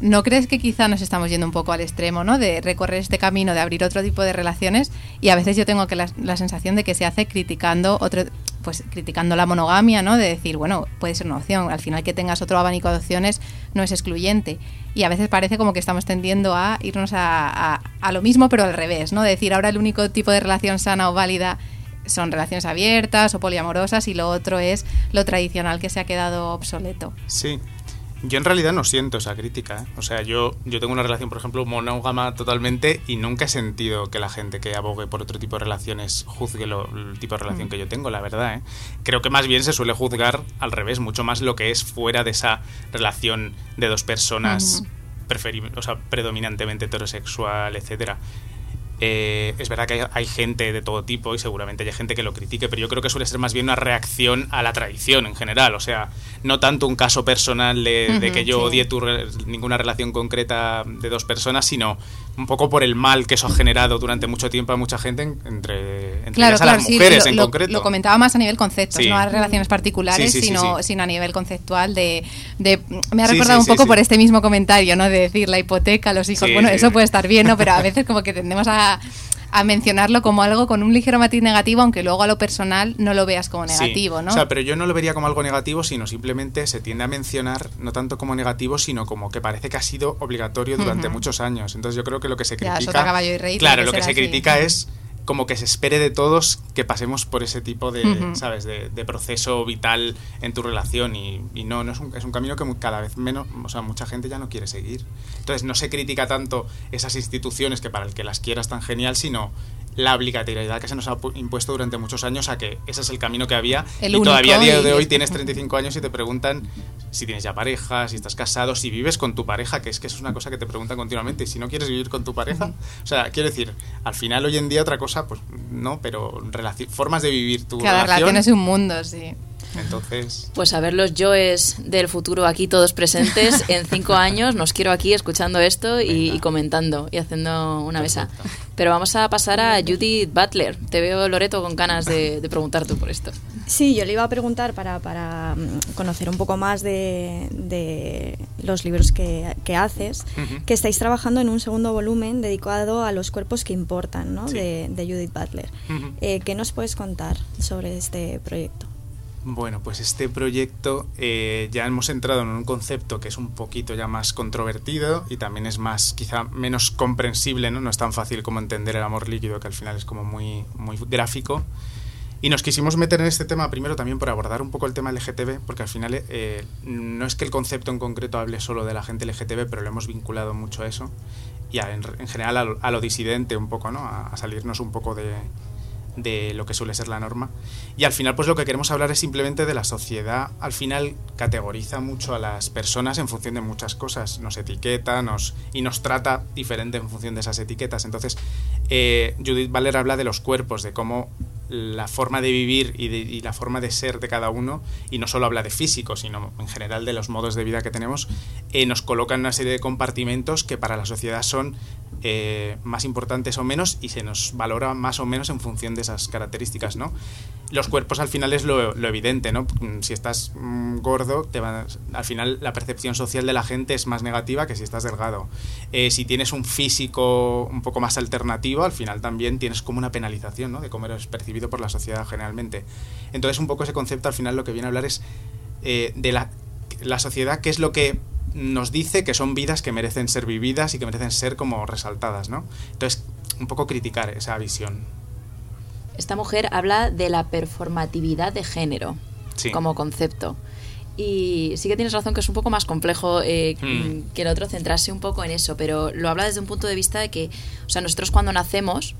Speaker 1: ¿no crees que quizá nos estamos yendo un poco al extremo, ¿no? De recorrer este camino, de abrir otro tipo de relaciones y a veces yo tengo que la, la sensación de que se hace criticando otro, pues criticando la monogamia, ¿no? De decir, bueno, puede ser una opción, al final que tengas otro abanico de opciones no es excluyente. Y a veces parece como que estamos tendiendo a irnos a, a- a lo mismo, pero al revés, ¿no? De decir, ahora el único tipo de relación sana o válida son relaciones abiertas o poliamorosas y lo otro es lo tradicional que se ha quedado obsoleto.
Speaker 6: Sí. Yo en realidad no siento esa crítica. ¿eh? O sea, yo, yo tengo una relación, por ejemplo, monógama totalmente y nunca he sentido que la gente que abogue por otro tipo de relaciones juzgue lo- el tipo de relación que yo tengo, la verdad. ¿eh? Creo que más bien se suele juzgar al revés, mucho más lo que es fuera de esa relación de dos personas, preferi- o sea, predominantemente heterosexual, etcétera. Eh, es verdad que hay, hay gente de todo tipo y seguramente hay gente que lo critique, pero yo creo que suele ser más bien una reacción a la tradición en general. O sea, no tanto un caso personal de, de que yo
Speaker 1: sí.
Speaker 6: odie tu re- ninguna relación concreta de dos personas, sino un poco por el mal que eso ha generado durante mucho tiempo a mucha gente, en- entre, entre
Speaker 1: Claro,
Speaker 6: a
Speaker 1: claro,
Speaker 6: las
Speaker 1: sí,
Speaker 6: mujeres
Speaker 1: lo,
Speaker 6: en
Speaker 1: lo-
Speaker 6: concreto.
Speaker 1: lo comentaba más a nivel conceptos,
Speaker 6: Sí.
Speaker 1: no a relaciones particulares, sino, sino a nivel conceptual de, de- me ha recordado un poco por este mismo comentario, ¿no? De decir la hipoteca, los hijos, bueno, eso puede estar bien, ¿no? Pero a veces como que tendemos a, a mencionarlo como algo con un ligero matiz negativo, aunque luego a lo personal no lo veas como
Speaker 6: Sí.
Speaker 1: negativo, ¿no?
Speaker 6: O sea, pero yo no lo vería como algo negativo, sino simplemente se tiende a mencionar no tanto como negativo, sino como que parece que ha sido obligatorio durante muchos años. Entonces yo creo que lo que se critica...
Speaker 1: sota, caballo y rey,
Speaker 6: claro,
Speaker 1: que
Speaker 6: lo que se
Speaker 1: así.
Speaker 6: critica es como que se espere de todos que pasemos por ese tipo de. ¿sabes? De, de proceso vital en tu relación y, y no, no es un, es un camino que cada vez menos, o sea, mucha gente ya no quiere seguir. Entonces no se critica tanto esas instituciones que para el que las quiera es tan genial, sino la obligatoriedad que se nos ha pu- impuesto durante muchos años a que ese es el camino que había
Speaker 1: El
Speaker 6: y todavía a día de hoy tienes 35 años y te preguntan si tienes ya pareja, si estás casado, si vives con tu pareja, que es que es una cosa que te preguntan continuamente. Y si no quieres vivir con tu pareja, o sea, quiero decir, al final hoy en día otra cosa, pues no, pero formas de vivir tu
Speaker 1: Cada
Speaker 6: relación.
Speaker 1: relación es un mundo, sí.
Speaker 6: Entonces,
Speaker 3: Pues a ver los yoes del futuro aquí todos presentes en cinco años. Nos quiero aquí escuchando esto y, y comentando y haciendo una mesa. Pero vamos a pasar a Judith Butler. Te veo, Loreto, con ganas de, de preguntarte por esto.
Speaker 4: Sí, yo le iba a preguntar para, para mm, conocer un poco más de, de los libros que, que haces, que estáis trabajando en un segundo volumen dedicado a los cuerpos que importan, ¿no?
Speaker 6: Sí.
Speaker 4: de, de Judith Butler. Eh, ¿Qué nos puedes contar sobre este proyecto?
Speaker 6: Bueno, pues este proyecto eh, ya hemos entrado en un concepto que es un poquito ya más controvertido y también es más, quizá menos comprensible, ¿no? No es tan fácil como entender el amor líquido, que al final es como muy, muy gráfico. Y nos quisimos meter en este tema primero también por abordar un poco el tema LGTB, porque al final eh, no es que el concepto en concreto hable solo de la gente LGTB, pero lo hemos vinculado mucho a eso y en, en general a lo, disidente un poco, ¿no? A salirnos un poco de, de lo que suele ser la norma. Y al final, pues lo que queremos hablar es simplemente de la sociedad. Al final categoriza mucho a las personas en función de muchas cosas. Nos etiqueta nos, y nos trata diferente en función de esas etiquetas. Entonces, eh, Judith Valer habla de los cuerpos, de cómo la forma de vivir y, la forma de ser de cada uno, y no solo habla de físico, sino en general de los modos de vida que tenemos, eh, nos coloca en una serie de compartimentos que para la sociedad son eh, más importantes o menos y se nos valora más o menos en función de esas características, ¿no? Los cuerpos al final es lo, evidente, ¿no? Mm, Si estás mm, gordo, te va- al final la percepción social de la gente es más negativa que si estás delgado. Eh, si tienes un físico un poco más alternativo, al final también tienes como una penalización, ¿no? De cómo eres percibido por la sociedad generalmente. Entonces un poco ese concepto al final lo que viene a hablar es eh, de la, la sociedad, qué es lo que nos dice que son vidas que merecen ser vividas y que merecen ser como resaltadas, ¿no? Entonces, un poco criticar esa visión.
Speaker 3: Esta mujer habla de la performatividad de género
Speaker 6: Sí.
Speaker 3: como concepto. Y sí que tienes razón que es un poco más complejo eh,
Speaker 6: Hmm.
Speaker 3: que el otro centrarse un poco en eso, pero lo habla desde un punto de vista de que, o sea, nosotros cuando nacemos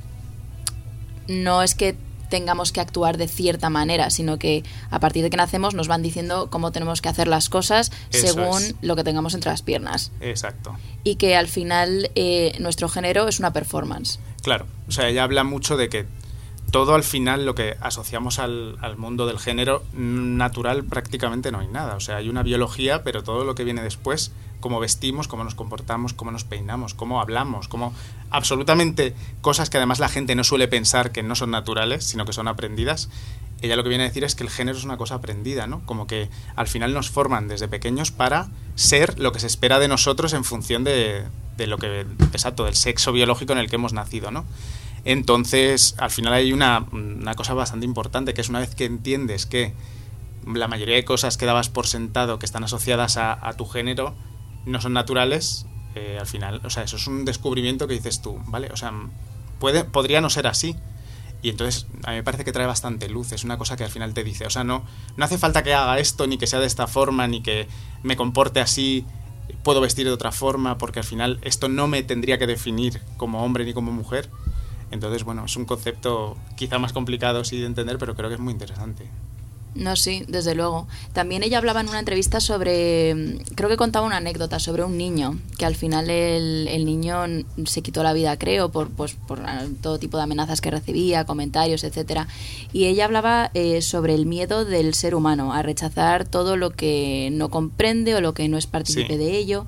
Speaker 3: no es que tengamos que actuar de cierta manera, sino que a partir de que nacemos nos van diciendo cómo tenemos que hacer las cosas
Speaker 6: Eso
Speaker 3: según
Speaker 6: es.
Speaker 3: lo que tengamos entre las piernas.
Speaker 6: Exacto.
Speaker 3: Y que al final eh, nuestro género es una performance.
Speaker 6: Claro, o sea, ella habla mucho de que todo al final lo que asociamos al, al mundo del género natural prácticamente no hay nada. O sea, hay una biología, pero todo lo que viene después, cómo vestimos, cómo nos comportamos, cómo nos peinamos, cómo hablamos, cómo absolutamente cosas que además la gente no suele pensar que no son naturales, sino que son aprendidas. Ella lo que viene a decir es que el género es una cosa aprendida, ¿no? Como que al final nos forman desde pequeños para ser lo que se espera de nosotros en función de, de lo que, exacto, del sexo biológico en el que hemos nacido, ¿no? Entonces, al final hay una, una cosa bastante importante, que es una vez que entiendes que la mayoría de cosas que dabas por sentado que están asociadas a, a tu género no son naturales, eh, al final, o sea, eso es un descubrimiento que dices tú, ¿vale? O sea, puede, podría no ser así. Y entonces a mí me parece que trae bastante luz, es una cosa que al final te dice, o sea, no, no hace falta que haga esto, ni que sea de esta forma, ni que me comporte así, puedo vestir de otra forma, porque al final esto no me tendría que definir como hombre ni como mujer. Entonces, bueno, es un concepto quizá más complicado sí de entender, pero creo que es muy interesante.
Speaker 3: No, sí, desde luego. También ella hablaba en una entrevista sobre, mm, creo que contaba una anécdota sobre un niño, que al final el, el niño se quitó la vida, creo, por, pues, por ah, todo tipo de amenazas que recibía, comentarios, etcétera. Y ella hablaba eh, sobre el miedo del ser humano a rechazar todo lo que no comprende o lo que no es partícipe
Speaker 6: Sí.
Speaker 3: de ello.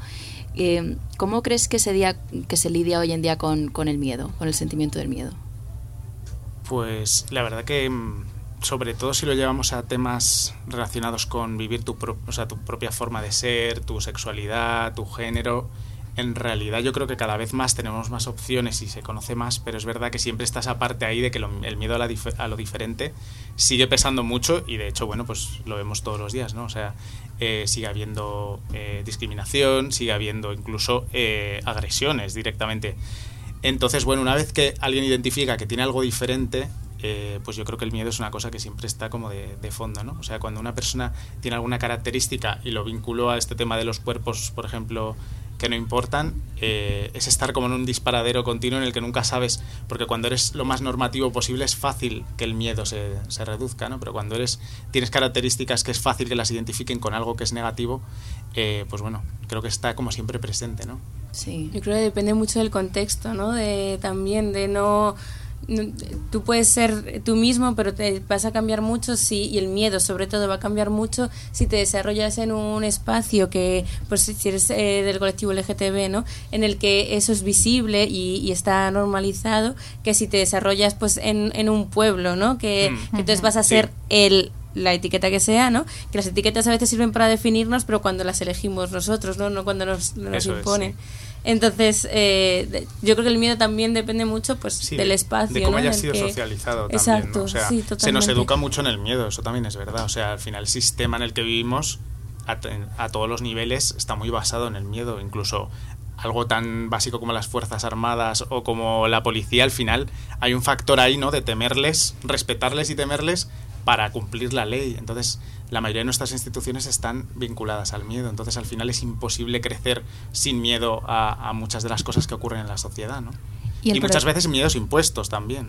Speaker 3: Eh, ¿Cómo crees que se, día, que se lidia hoy en día con, con el miedo, con el sentimiento del miedo?
Speaker 6: Pues la verdad que mm, sobre todo si lo llevamos a temas relacionados con vivir tu, tu propia forma de ser, tu sexualidad, tu género, en realidad yo creo que cada vez más tenemos más opciones y se conoce más, pero es verdad que siempre está esa parte ahí de que el miedo a lo diferente sigue pesando mucho y de hecho, bueno, pues lo vemos todos los días, ¿no? O sea, eh, sigue habiendo eh, discriminación, sigue habiendo incluso eh, agresiones directamente. Entonces, bueno, una vez que alguien identifica que tiene algo diferente, eh, pues yo creo que el miedo es una cosa que siempre está como de, de fondo, ¿no? O sea, cuando una persona tiene alguna característica y lo vinculó a este tema de los cuerpos, por ejemplo, que no importan, eh, es estar como en un disparadero continuo en el que nunca sabes, porque cuando eres lo más normativo posible es fácil que el miedo se, se reduzca, ¿no? Pero cuando eres tienes características que es fácil que las identifiquen con algo que es negativo, eh, pues bueno, creo que está como siempre presente, ¿no?
Speaker 3: Sí.
Speaker 2: Yo creo que depende mucho del contexto, ¿no? De también de no no- tú puedes ser tú mismo, pero te vas a cambiar mucho si y el miedo sobre todo va a cambiar mucho si te desarrollas en un espacio que pues si eres eh, del colectivo LGTB, ¿no? En el que eso es visible y, y está normalizado, que si te desarrollas pues en, en un pueblo, ¿no? Que,
Speaker 6: Mm.
Speaker 2: que entonces vas a
Speaker 6: Sí.
Speaker 2: ser el la etiqueta que sea, ¿no? Que las etiquetas a veces sirven para definirnos, pero cuando las elegimos nosotros, ¿no? No cuando nos, nos
Speaker 6: es,
Speaker 2: imponen.
Speaker 6: sí.
Speaker 2: Entonces, eh, yo creo que el miedo también depende mucho pues
Speaker 6: Sí,
Speaker 2: del
Speaker 6: de-
Speaker 2: espacio.
Speaker 6: De cómo
Speaker 2: ¿no?
Speaker 6: haya sido
Speaker 2: que-
Speaker 6: socializado también.
Speaker 2: Exacto,
Speaker 6: ¿no? O sea,
Speaker 2: sí,
Speaker 6: se nos educa mucho en el miedo, eso también es verdad. O sea, al final el sistema en el que vivimos, a, a todos los niveles, está muy basado en el miedo. Incluso algo tan básico como las Fuerzas Armadas o como la policía, al final hay un factor ahí, ¿no? De temerles, respetarles y temerles para cumplir la ley. Entonces, la mayoría de nuestras instituciones están vinculadas al miedo. Entonces, al final es imposible crecer sin miedo a, a muchas de las cosas que ocurren en la sociedad, ¿no?
Speaker 1: Y el
Speaker 6: Y, muchas veces miedos impuestos también.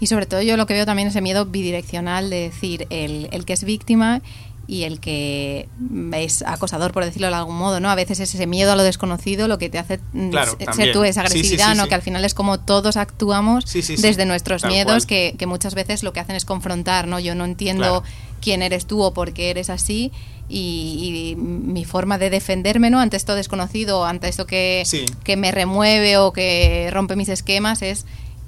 Speaker 1: Y sobre todo yo lo que veo también es ese miedo bidireccional de decir el, el que es víctima y el que es acosador, por decirlo de algún modo, ¿no? A veces es ese miedo a lo desconocido lo que te hace mm,
Speaker 6: Claro,
Speaker 1: ser tú esa
Speaker 6: Sí, sí,
Speaker 1: agresividad,
Speaker 6: sí,
Speaker 1: ¿no? Que al final es como todos actuamos desde nuestros
Speaker 6: Tal
Speaker 1: miedos que, que muchas veces lo que hacen es confrontar, ¿no? Yo no entiendo
Speaker 6: Claro.
Speaker 1: quién eres tú o por qué eres así y, y mi forma de defenderme, ¿no? Ante esto desconocido, ante esto que, que me remueve o que rompe mis esquemas es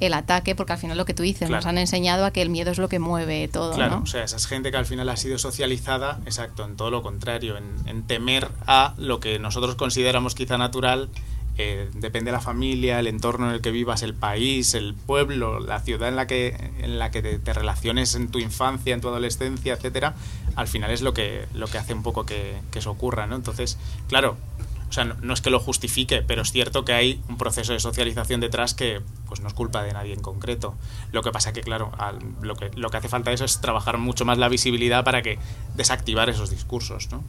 Speaker 1: el ataque, porque al final lo que tú dices,
Speaker 6: Claro.
Speaker 1: nos han enseñado a que el miedo es lo que mueve todo,
Speaker 6: Claro,
Speaker 1: ¿no?
Speaker 6: o sea, esa es gente que al final ha sido socializada, exacto, en todo lo contrario, en, en temer a lo que nosotros consideramos quizá natural. eh, depende de la familia, el entorno en el que vivas, el país, el pueblo, la ciudad en la que en la que te, te relaciones en tu infancia, en tu adolescencia, etcétera. Al final es lo que lo que hace un poco que, que eso ocurra, ¿no? Entonces, claro, o sea, no, es que lo justifique, pero es cierto que hay un proceso de socialización detrás que pues no es culpa de nadie en concreto. Lo que pasa que, claro, al- lo, que, lo que hace falta eso es trabajar mucho más la visibilidad para que desactivar esos discursos, ¿no?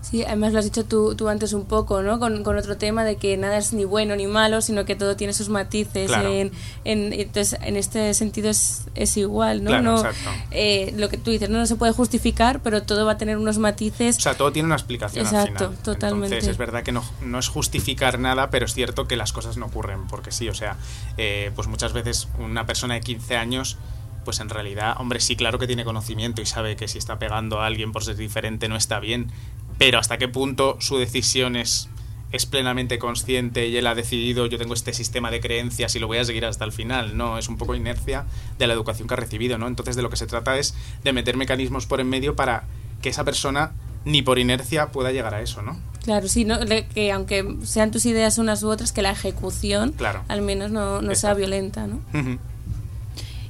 Speaker 2: Sí, además lo has dicho tú, tú antes un poco, ¿no? Con, con otro tema de que nada es ni bueno ni malo, sino que todo tiene sus matices.
Speaker 6: Claro.
Speaker 2: En, en- entonces, en este sentido es, es igual, ¿no?
Speaker 6: Claro,
Speaker 2: no
Speaker 6: exacto.
Speaker 2: eh, lo que tú dices, no, no se puede justificar, pero todo va a tener unos matices.
Speaker 6: O sea, todo tiene una explicación al
Speaker 2: Exacto,
Speaker 6: final.
Speaker 2: totalmente.
Speaker 6: Entonces, es verdad que no, no es justificar nada, pero es cierto que las cosas no ocurren porque sí. O sea, eh, pues muchas veces una persona de 15 años, pues en realidad, hombre, sí, claro que tiene conocimiento y sabe que si está pegando a alguien por ser diferente no está bien, pero hasta qué punto su decisión es es plenamente consciente y él ha decidido yo tengo este sistema de creencias y lo voy a seguir hasta el final no es un poco inercia de la educación que ha recibido no entonces de lo que se trata es de meter mecanismos por en medio para que esa persona ni por inercia pueda llegar a eso no
Speaker 2: Claro, sí, ¿no? Que aunque sean tus ideas unas u otras, que la ejecución
Speaker 6: Claro.
Speaker 2: al menos no, no sea violenta, ¿no?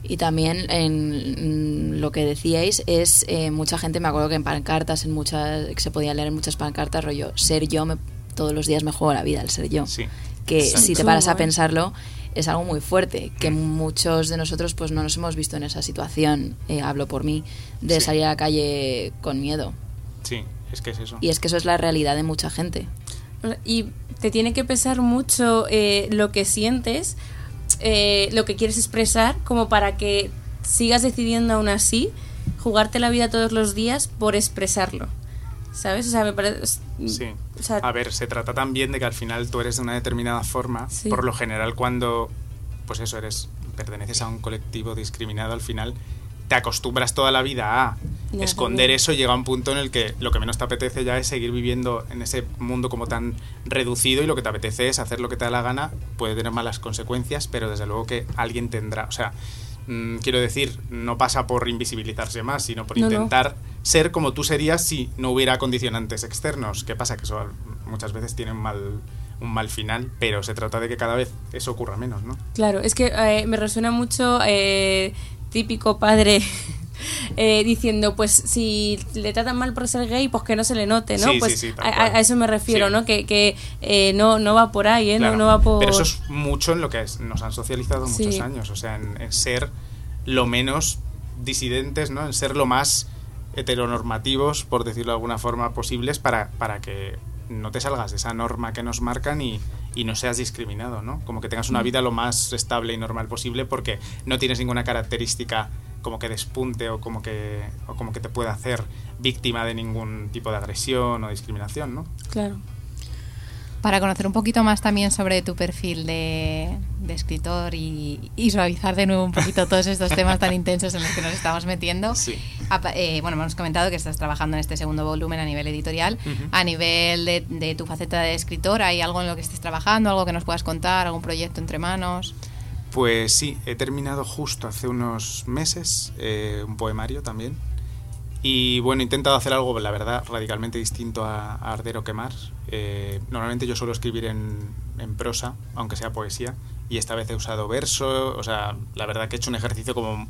Speaker 3: Y también en mm, lo que decíais es eh, mucha gente, me acuerdo que en pancartas, en muchas, que se podía leer en muchas pancartas, rollo, ser yo, me- todos los días me juego la vida, el ser yo.
Speaker 6: Sí.
Speaker 3: Que
Speaker 6: Exacto.
Speaker 3: si te paras a pensarlo, es algo muy fuerte, que muchos de nosotros pues no nos hemos visto en esa situación, eh, hablo por mí, de
Speaker 6: Sí.
Speaker 3: salir a la calle con miedo.
Speaker 6: sí es que es eso
Speaker 3: Y es que eso es la realidad de mucha gente.
Speaker 2: Y te tiene que pesar mucho eh, lo que sientes, eh, lo que quieres expresar, como para que sigas decidiendo aún así jugarte la vida todos los días por expresarlo. ¿Sabes? O sea, me parece...
Speaker 6: Sí.
Speaker 2: o sea,
Speaker 6: a ver, se trata también de que al final tú eres de una determinada forma.
Speaker 2: Sí.
Speaker 6: Por lo general, cuando, pues eso, eres, perteneces a un colectivo discriminado, al final te acostumbras toda la vida a Esconder eso llega un punto en el que lo que menos te apetece ya es seguir viviendo en ese mundo como tan reducido y lo que te apetece es hacer lo que te da la gana, puede tener malas consecuencias, pero desde luego que alguien tendrá, o sea, mm, quiero decir, no pasa por invisibilizarse más, sino por
Speaker 2: no.
Speaker 6: intentar ser como tú serías si no hubiera condicionantes externos. ¿Qué pasa? Que eso muchas veces tiene un mal, un mal final, pero se trata de que cada vez eso ocurra menos, ¿no?
Speaker 2: Claro, es que eh, me resuena mucho eh, típico padre eh, diciendo, pues si le tratan mal por ser gay, pues que no se le note, ¿no?
Speaker 6: Sí, sí,
Speaker 2: pues
Speaker 6: sí, tal
Speaker 2: a, a eso me refiero,
Speaker 6: Sí.
Speaker 2: ¿no? Que, que eh, no, no va por ahí, ¿eh?
Speaker 6: Claro.
Speaker 2: No, no va por...
Speaker 6: Pero eso es mucho en lo que nos han socializado
Speaker 2: Sí.
Speaker 6: muchos años, o sea, en, en ser lo menos disidentes, ¿no? En ser lo más heteronormativos, por decirlo de alguna forma, posibles para, para que no te salgas de esa norma que nos marcan y, y no seas discriminado, ¿no? Como que tengas una vida lo más estable y normal posible porque no tienes ninguna característica como que despunte o como que, o como que te pueda hacer víctima de ningún tipo de agresión o discriminación, ¿no?
Speaker 2: Claro.
Speaker 1: Para conocer un poquito más también sobre tu perfil de, de escritor y, y suavizar de nuevo un poquito todos estos temas tan intensos en los que nos estamos metiendo.
Speaker 6: Sí.
Speaker 1: eh, bueno, hemos comentado que estás trabajando en este segundo volumen a nivel editorial. A nivel de, de tu faceta de escritor, ¿hay algo en lo que estés trabajando? ¿Algo que nos puedas contar? ¿Algún proyecto entre manos?
Speaker 6: Pues sí, he terminado justo hace unos meses eh, un poemario también. Y bueno, he intentado hacer algo, la verdad, radicalmente distinto a, a Arder o Quemar. Eh, normalmente yo suelo escribir en, en prosa, aunque sea poesía, y esta vez he usado verso. O sea, la verdad que he hecho un ejercicio como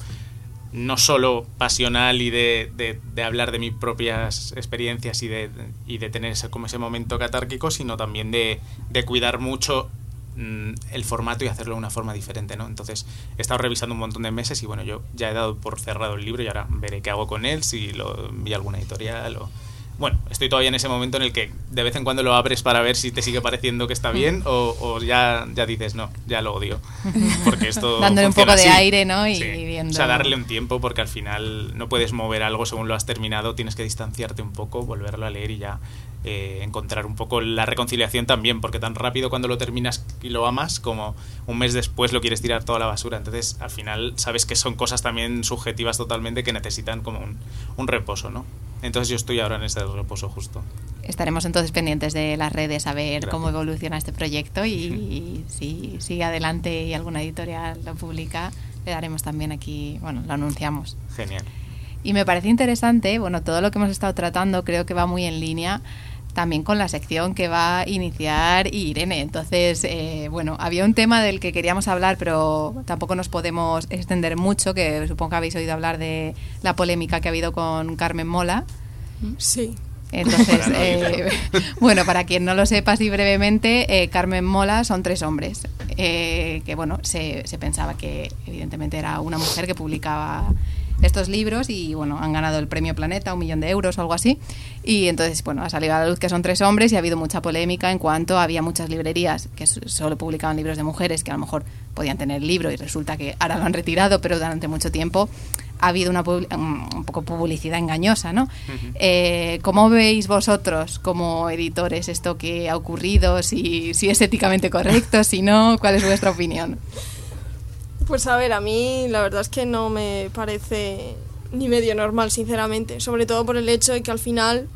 Speaker 6: no solo pasional y de, de- de hablar de mis propias experiencias y de, y de tener ese, como ese momento catárquico, sino también de, de cuidar mucho mm, el formato y hacerlo de una forma diferente, ¿no? Entonces he estado revisando un montón de meses y bueno, yo ya he dado por cerrado el libro y ahora veré qué hago con él, si lo envío a alguna editorial o... Bueno, estoy todavía en ese momento en el que de vez en cuando lo abres para ver si te sigue pareciendo que está bien o, o ya, ya dices, no, ya lo odio. Porque esto
Speaker 1: Dándole un poco de
Speaker 6: así.
Speaker 1: aire, ¿no? Y
Speaker 6: Sí.
Speaker 1: viendo-
Speaker 6: O sea, darle un tiempo porque al final no puedes mover algo según lo has terminado, tienes que distanciarte un poco, volverlo a leer y ya eh, encontrar un poco la reconciliación también, porque tan rápido cuando lo terminas y lo amas como un mes después lo quieres tirar toda la basura. Entonces, al final sabes que son cosas también subjetivas totalmente que necesitan como un, un reposo, ¿no? Entonces yo estoy ahora en ese reposo justo.
Speaker 1: Estaremos entonces pendientes de las redes a ver
Speaker 6: Gracias.
Speaker 1: cómo evoluciona este proyecto y, y si sigue adelante y alguna editorial lo publica, le daremos también aquí, bueno, lo anunciamos.
Speaker 6: Genial.
Speaker 1: Y me parece interesante, bueno, todo lo que hemos estado tratando creo que va muy en línea también con la sección que va a iniciar Irene. Entonces, eh, bueno, había un tema del que queríamos hablar, pero tampoco nos podemos extender mucho, que supongo que habéis oído hablar de la polémica que ha habido con Carmen Mola.
Speaker 7: Sí.
Speaker 1: Entonces,
Speaker 6: Para no
Speaker 1: eh, bueno, para quien no lo sepa así brevemente, eh, Carmen Mola son tres hombres, eh, que bueno, se, se pensaba que evidentemente era una mujer que publicaba estos libros y bueno, han ganado el premio Planeta, un millón de euros o algo así. Y entonces, bueno, ha salido a la luz que son tres hombres y ha habido mucha polémica en cuanto había muchas librerías que solo publicaban libros de mujeres que a lo mejor podían tener libro y resulta que ahora lo han retirado, pero durante mucho tiempo ha habido una un poco publicidad engañosa, ¿no? Eh, ¿Cómo veis vosotros como editores esto que ha ocurrido? Si, si es éticamente correcto, si no, ¿cuál es vuestra opinión?
Speaker 7: Pues a ver, a mí la verdad es que no me parece ni medio normal, sinceramente. Sobre todo por el hecho de que al final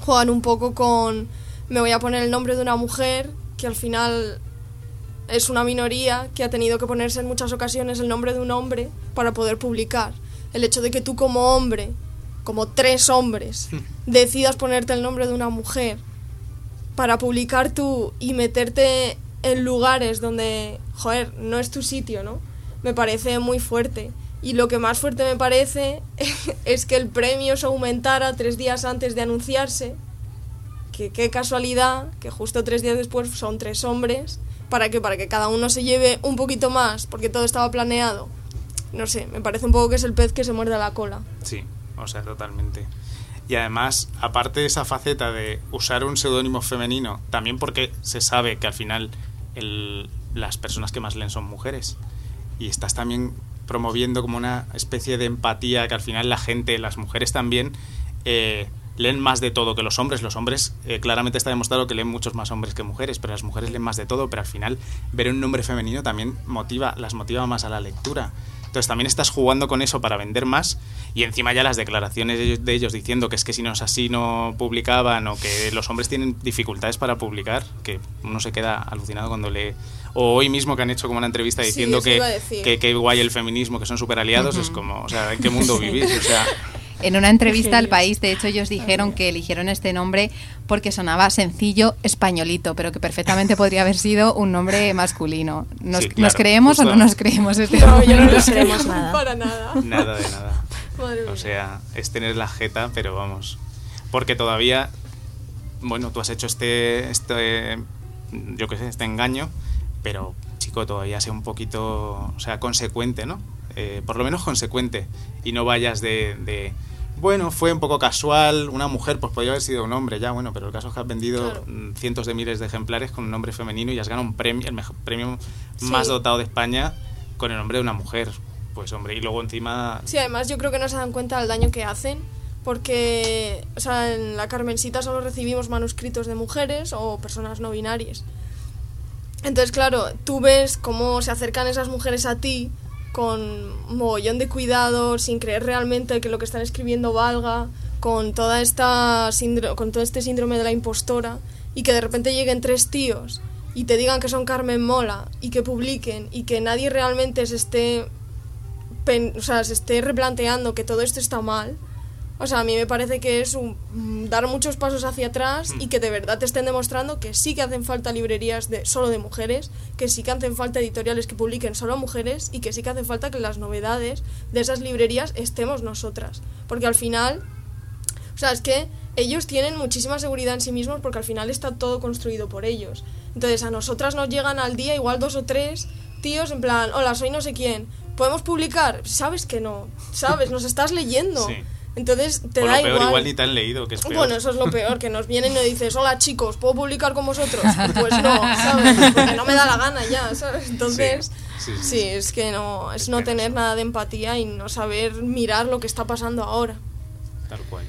Speaker 7: juegan un poco con. Me voy a poner el nombre de una mujer que al final es una minoría que ha tenido que ponerse en muchas ocasiones el nombre de un hombre para poder publicar. El hecho de que tú como hombre, como tres hombres, decidas ponerte el nombre de una mujer para publicar tú y meterte en lugares donde, joder, no es tu sitio, ¿no? Me parece muy fuerte. Y lo que más fuerte me parece es que el premio se aumentara tres días antes de anunciarse. Qué casualidad que justo tres días después son tres hombres. ¿Para que Para que cada uno se lleve un poquito más, porque todo estaba planeado. No sé, me parece un poco que es el pez que se muerde la cola.
Speaker 6: Sí, o sea, totalmente. Y además, aparte de esa faceta de usar un seudónimo femenino, también porque se sabe que al final las personas que más leen son mujeres, y estás también promoviendo como una especie de empatía que al final la gente, las mujeres también, eh, leen más de todo que los hombres. Los hombres, eh, claramente está demostrado que leen muchos más hombres que mujeres, pero las mujeres leen más de todo, pero al final ver un nombre femenino también motiva, las motiva más a la lectura. Entonces también estás jugando con eso para vender más y encima ya las declaraciones de ellos, de ellos diciendo que es que si no es así no publicaban o que los hombres tienen dificultades para publicar, que uno se queda alucinado cuando lee. O hoy mismo que han hecho como una entrevista diciendo que, que, que guay el feminismo, que son súper aliados, es como, o sea, ¿en qué mundo vivís? O sea,
Speaker 1: En una entrevista al país, de hecho, ellos dijeron que eligieron este nombre porque sonaba sencillo, españolito, pero que perfectamente podría haber sido un nombre masculino. ¿Nos,
Speaker 6: Sí, claro,
Speaker 1: ¿nos creemos o no nos creemos este
Speaker 7: No,
Speaker 1: nombre?
Speaker 7: yo no
Speaker 4: No
Speaker 7: lo
Speaker 4: queremos
Speaker 7: creo
Speaker 4: nada.
Speaker 7: para nada.
Speaker 6: nada de nada.
Speaker 7: Madre.
Speaker 6: O sea, es tener la jeta, pero vamos. Porque todavía, bueno, tú has hecho este, este yo qué sé, este engaño, pero chico, todavía sea un poquito, o sea, consecuente, ¿no? Eh, por lo menos consecuente. Y no vayas de, de, bueno, fue un poco casual, una mujer, pues podría haber sido un hombre, ya, bueno, pero el caso es que has vendido
Speaker 7: Claro.
Speaker 6: mm, cientos de miles de ejemplares con un nombre femenino y has ganado un premio, el mejor premio
Speaker 7: Sí.
Speaker 6: más dotado de España con el nombre de una mujer. Pues hombre, y luego encima
Speaker 7: Sí, además yo creo que no se dan cuenta del daño que hacen, porque, o sea, en la Carmencita solo recibimos manuscritos de mujeres o personas no binarias. Entonces, claro, tú ves cómo se acercan esas mujeres a ti con mogollón de cuidado, sin creer realmente que lo que están escribiendo valga, con toda esta con todo este síndrome de la impostora, y que de repente lleguen tres tíos y te digan que son Carmen Mola y que publiquen y que nadie realmente se esté o sea, se esté replanteando que todo esto está mal, o sea, a mí me parece que es un, mm, dar muchos pasos hacia atrás y que de verdad te estén demostrando que sí que hacen falta librerías de, solo de mujeres, que sí que hacen falta editoriales que publiquen solo a mujeres y que sí que hace falta que las novedades de esas librerías estemos nosotras. Porque al final, o sea, es que ellos tienen muchísima seguridad en sí mismos porque al final está todo construido por ellos. Entonces a nosotras nos llegan al día igual dos o tres tíos en plan, hola, soy no sé quién, ¿podemos publicar? Sabes que no, sabes, nos estás leyendo.
Speaker 6: Sí.
Speaker 7: Entonces te
Speaker 6: o
Speaker 7: da
Speaker 6: lo peor,
Speaker 7: igual.
Speaker 6: igual ni te han leído, que es peor.
Speaker 7: Bueno, eso es lo peor, que nos vienen y nos dices, hola chicos, ¿puedo publicar con vosotros? Pues no, ¿sabes? Porque no me da la gana ya, ¿sabes? Entonces,
Speaker 6: Sí,
Speaker 7: sí,
Speaker 6: sí, sí.
Speaker 7: es que no, es,
Speaker 6: Es
Speaker 7: no tener nada de empatía y no saber mirar lo que está pasando ahora.
Speaker 6: Tal cual.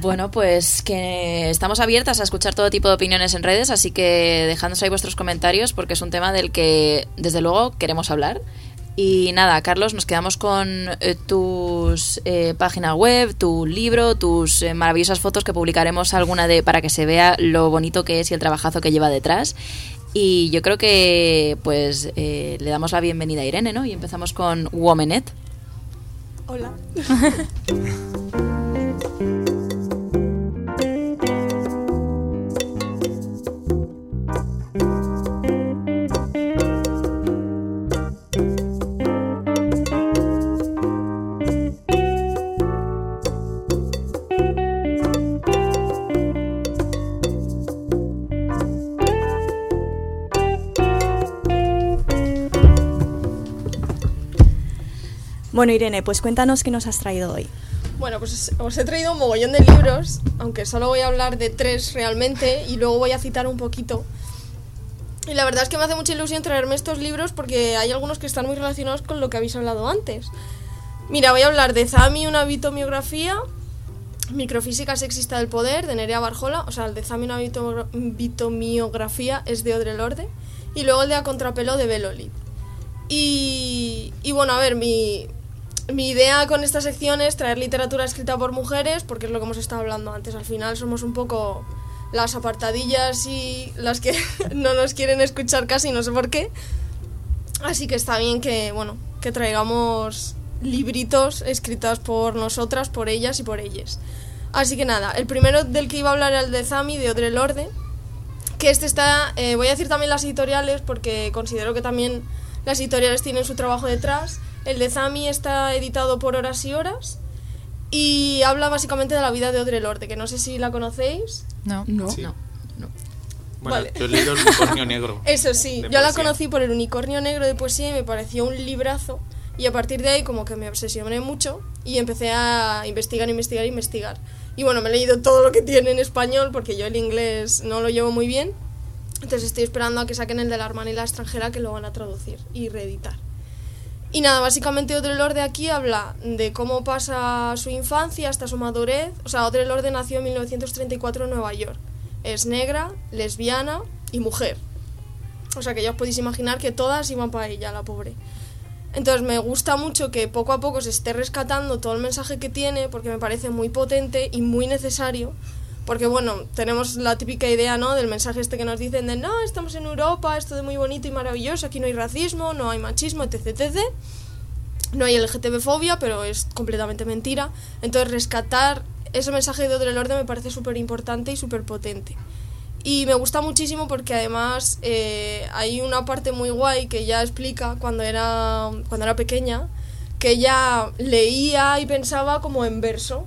Speaker 3: Bueno, pues que estamos abiertas a escuchar todo tipo de opiniones en redes, así que dejadnos ahí vuestros comentarios porque es un tema del que desde luego queremos hablar. Y nada, Carlos, nos quedamos con eh, tus eh, página web, tu libro, tus eh, maravillosas fotos que publicaremos alguna de para que se vea lo bonito que es y el trabajazo que lleva detrás. Y yo creo que pues eh, le damos la bienvenida a Irene, ¿no? Y empezamos con Womanet.
Speaker 7: Hola.
Speaker 4: Bueno, Irene, pues cuéntanos qué nos has traído hoy.
Speaker 7: Bueno, pues os he traído un mogollón de libros, aunque solo voy a hablar de tres realmente y luego voy a citar un poquito. Y la verdad es que me hace mucha ilusión traerme estos libros porque hay algunos que están muy relacionados con lo que habéis hablado antes. Mira, voy a hablar de Zami, una bitomiografía, Microfísica sexista del poder, de Nerea Barjola, o sea, el de Zami, una bito- bitomiografía es de Audre Lorde, y luego el de A Contrapelo de Beloli. Y, y bueno, a ver, mi, mi idea con esta sección es traer literatura escrita por mujeres, porque es lo que hemos estado hablando antes. Al final somos un poco las apartadillas y las que no nos quieren escuchar casi, no sé por qué. Así que está bien que, bueno, que traigamos libritos escritos por nosotras, por ellas y por ellas. Así que nada, el primero del que iba a hablar era el de Zami, de Audre Lorde, que este está, eh, voy a decir también las editoriales porque considero que también las editoriales tienen su trabajo detrás. El de Zami está editado por Horas y Horas y habla básicamente de la vida de Audre Lorde, que no sé si la conocéis.
Speaker 1: No.
Speaker 2: No.
Speaker 6: Sí.
Speaker 3: No.
Speaker 6: Bueno,
Speaker 7: Vale.
Speaker 6: yo he leído El unicornio negro.
Speaker 7: Eso sí, yo la conocí por el Unicornio Negro de poesía y me pareció un librazo. Y a partir de ahí como que me obsesioné mucho y empecé a investigar, investigar, investigar. Y bueno, me he leído todo lo que tiene en español porque yo el inglés no lo llevo muy bien. Entonces estoy esperando a que saquen el de la hermana y la extranjera que lo van a traducir y reeditar. Y nada, básicamente Audre Lorde aquí habla de cómo pasa su infancia hasta su madurez. O sea, Audre Lorde nació en 1934 en Nueva York. Es negra, lesbiana y mujer. O sea que ya os podéis imaginar que todas iban para ella, la pobre. Entonces me gusta mucho que poco a poco se esté rescatando todo el mensaje que tiene porque me parece muy potente y muy necesario. Porque bueno, tenemos la típica idea, ¿no? Del mensaje este que nos dicen de no, estamos en Europa, es todo muy bonito y maravilloso, aquí no hay racismo, no hay machismo, etc, etc. No hay LGTB-fobia, pero es completamente mentira. Entonces rescatar ese mensaje de Audre Lorde me parece súper importante y súper potente. Y me gusta muchísimo porque además eh, hay una parte muy guay que ella explica cuando era, cuando era pequeña, que ella leía y pensaba como en verso.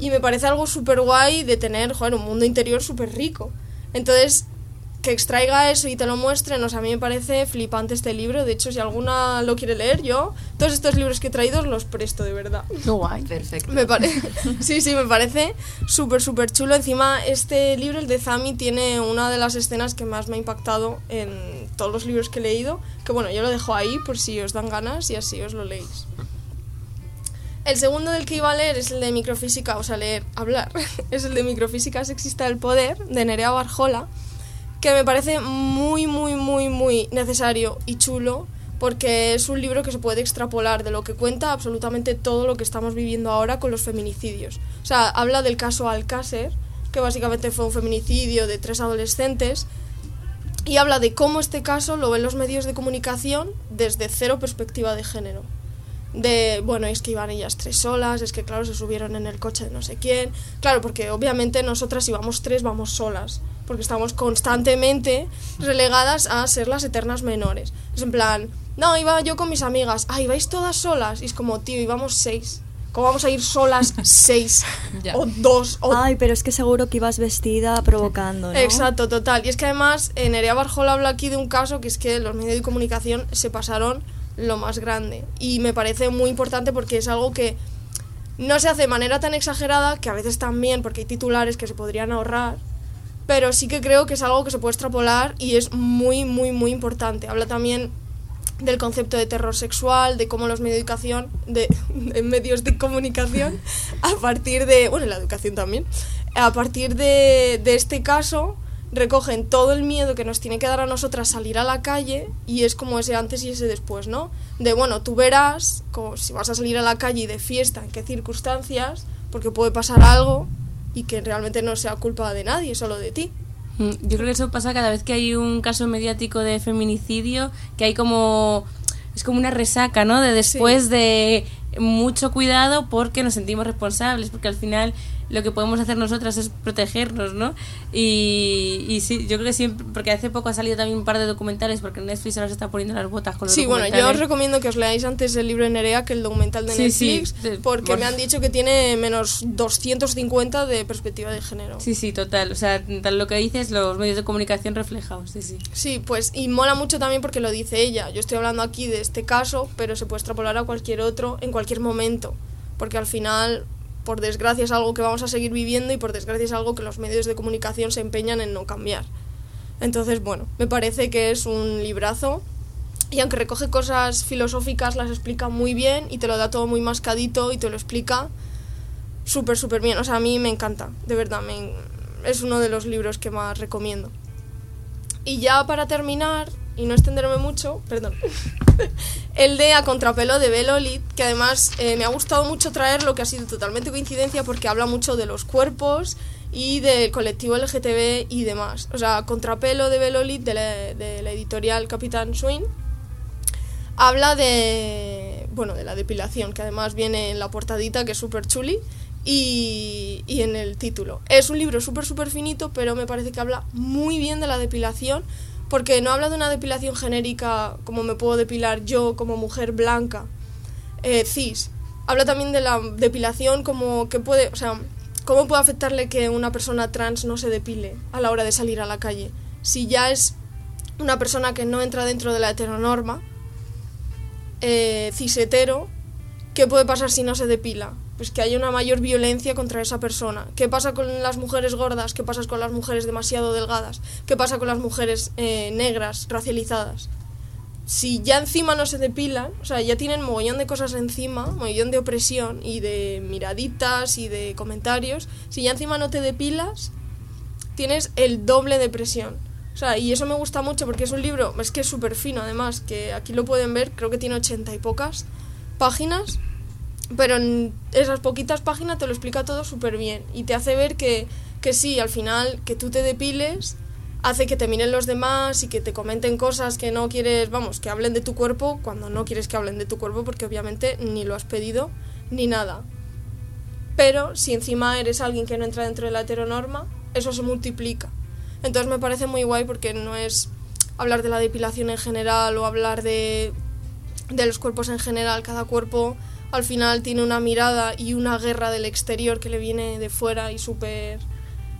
Speaker 7: Y me parece algo súper guay de tener, joder, un mundo interior súper rico. Entonces, que extraiga eso y te lo muestre, no sé, a mí me parece flipante este libro. De hecho, si alguna lo quiere leer, yo, todos estos libros que he traído los presto, de verdad.
Speaker 2: Qué guay.
Speaker 3: Perfecto.
Speaker 7: Me parece, sí, sí, me parece súper, súper chulo. Encima, este libro, el de Zami, tiene una de las escenas que más me ha impactado en todos los libros que he leído. Que bueno, yo lo dejo ahí por si os dan ganas y así os lo leéis. El segundo del que iba a leer es el de microfísica, o sea, leer, hablar. es el de microfísica sexista del poder, de Nerea Barjola, que me parece muy, muy, muy, muy necesario y chulo porque es un libro que se puede extrapolar de lo que cuenta absolutamente todo lo que estamos viviendo ahora con los feminicidios. O sea, habla del caso Alcácer, que básicamente fue un feminicidio de tres adolescentes, y habla de cómo este caso lo ven los medios de comunicación desde cero perspectiva de género. De, bueno, es que iban ellas tres solas, es que claro, se subieron en el coche de no sé quién. Claro, porque obviamente nosotras si vamos tres vamos solas, porque estamos constantemente relegadas a ser las eternas menores. Es en plan, no, iba yo con mis amigas, ah, ibais todas solas. Y es como, tío, íbamos seis. ¿Cómo vamos a ir solas seis?
Speaker 3: Ya.
Speaker 7: O dos, o
Speaker 4: Ay, pero es que seguro que ibas vestida provocando, ¿no?
Speaker 7: Exacto, total. Y es que además Nerea Barjola habla aquí de un caso que es que los medios de comunicación se pasaron lo más grande. Y me parece muy importante porque es algo que no se hace de manera tan exagerada, que a veces también, porque hay titulares que se podrían ahorrar, pero sí que creo que es algo que se puede extrapolar y es muy, muy, muy importante. Habla también del concepto de terror sexual, de cómo los medios de educación, de, medios de comunicación, a partir de, bueno, la educación también, a partir de, de este caso, recogen todo el miedo que nos tiene que dar a nosotras salir a la calle y es como ese antes y ese después, ¿no? De, bueno, tú verás como si vas a salir a la calle y de fiesta, en qué circunstancias, porque puede pasar algo y que realmente no sea culpa de nadie, solo de ti.
Speaker 2: Mm, Yo creo que eso pasa cada vez que hay un caso mediático de feminicidio, que hay como es como una resaca, ¿no? De después de mucho cuidado porque nos sentimos responsables, porque al final lo que podemos hacer nosotras es protegernos, ¿no? Y, y sí, yo creo que siempre, porque hace poco ha salido también un par de documentales, porque Netflix ahora se está poniendo las botas con los
Speaker 7: Sí, bueno, yo os recomiendo que os leáis antes el libro de Nerea que el documental de
Speaker 2: Sí, sí,
Speaker 7: Netflix,
Speaker 2: de-
Speaker 7: porque
Speaker 2: bueno.
Speaker 7: me han dicho que tiene menos 250 de perspectiva de género.
Speaker 2: Sí, sí, total. O sea, tal lo que dices, los medios de comunicación reflejados, sí, sí.
Speaker 7: Sí, pues y mola mucho también porque lo dice ella. Yo estoy hablando aquí de este caso, pero se puede extrapolar a cualquier otro en cualquier momento, porque al final, por desgracia, es algo que vamos a seguir viviendo y por desgracia es algo que los medios de comunicación se empeñan en no cambiar. Entonces, bueno, me parece que es un librazo y aunque recoge cosas filosóficas, las explica muy bien y te lo da todo muy mascadito y te lo explica súper, súper bien. O sea, a mí me encanta, de verdad, es uno de los libros que más recomiendo. Y ya para terminar, y no extenderme mucho, perdón, el de A Contrapelo de Belolit, que además eh, me ha gustado mucho traerlo, que ha sido totalmente coincidencia porque habla mucho de los cuerpos y del colectivo LGTB y demás. O sea, Contrapelo de Belolit, de la, de la editorial Capitán Swing, habla de, bueno, de la depilación, que además viene en la portadita, que es súper chuli, y, y en el título. Es un libro súper, súper finito, pero me parece que habla muy bien de la depilación, porque no habla de una depilación genérica como me puedo depilar yo como mujer blanca, eh, cis. Habla también de la depilación como que puede, o sea, cómo puede afectarle que una persona trans no se depile a la hora de salir a la calle. Si ya es una persona que no entra dentro de la heteronorma, eh, cis-hetero, ¿qué puede pasar si no se depila? Pues que haya una mayor violencia contra esa persona. ¿Qué pasa con las mujeres gordas? ¿Qué pasa con las mujeres demasiado delgadas? ¿Qué pasa con las mujeres eh, negras, racializadas? si ya encima no se depilan, o sea, ya tienen mogollón de cosas encima, mogollón de opresión y de miraditas y de comentarios, si ya encima no te depilas, tienes el doble de presión. O sea, y eso me gusta mucho porque es un libro, es que es súper fino además, que aquí lo pueden ver, creo que tiene ochenta y pocas páginas, pero en esas poquitas páginas te lo explica todo súper bien y te hace ver que, que sí, al final, que tú te depiles hace que te miren los demás y que te comenten cosas que no quieres, vamos, que hablen de tu cuerpo cuando no quieres que hablen de tu cuerpo porque obviamente ni lo has pedido ni nada. Pero si encima eres alguien que no entra dentro de la heteronorma, eso se multiplica. Entonces me parece muy guay porque no es hablar de la depilación en general o hablar de, de los cuerpos en general. Cada cuerpo al final tiene una mirada y una guerra del exterior que le viene de fuera y súper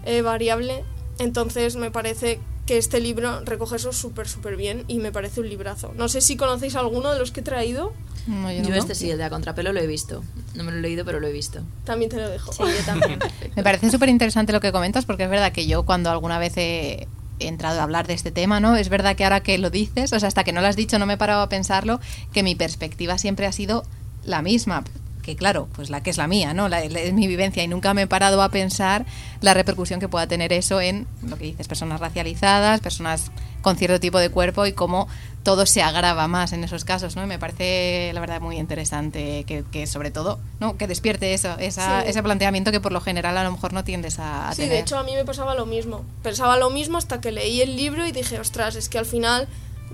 Speaker 7: eh, variable. Entonces me parece que este libro recoge eso súper, súper bien y me parece un librazo. No sé si conocéis alguno de los que he traído.
Speaker 1: No, yo
Speaker 3: Yo
Speaker 1: no.
Speaker 3: este sí, el de a contrapelo lo he visto. No me lo he leído, pero lo he visto.
Speaker 7: También te lo dejo.
Speaker 3: Sí, yo también.
Speaker 1: Me parece súper interesante lo que comentas porque es verdad que yo cuando alguna vez he he entrado a hablar de este tema, ¿no? Es verdad que ahora que lo dices, o sea, hasta que no lo has dicho no me he parado a pensarlo, que mi perspectiva siempre ha sido la misma. Que claro, pues la que es la mía, ¿no? La, la- es mi vivencia y nunca me he parado a pensar la repercusión que pueda tener eso en lo que dices, personas racializadas, personas con cierto tipo de cuerpo y cómo todo se agrava más en esos casos, ¿no? Y me parece, la verdad, muy interesante que, que sobre todo, ¿no? Que despierte eso, esa,
Speaker 7: Sí.
Speaker 1: ese planteamiento que por lo general a lo mejor no tiendes a, a
Speaker 7: Sí,
Speaker 1: tener.
Speaker 7: de hecho a mí me pasaba lo mismo. Pensaba lo mismo hasta que leí el libro y dije, ostras, es que al final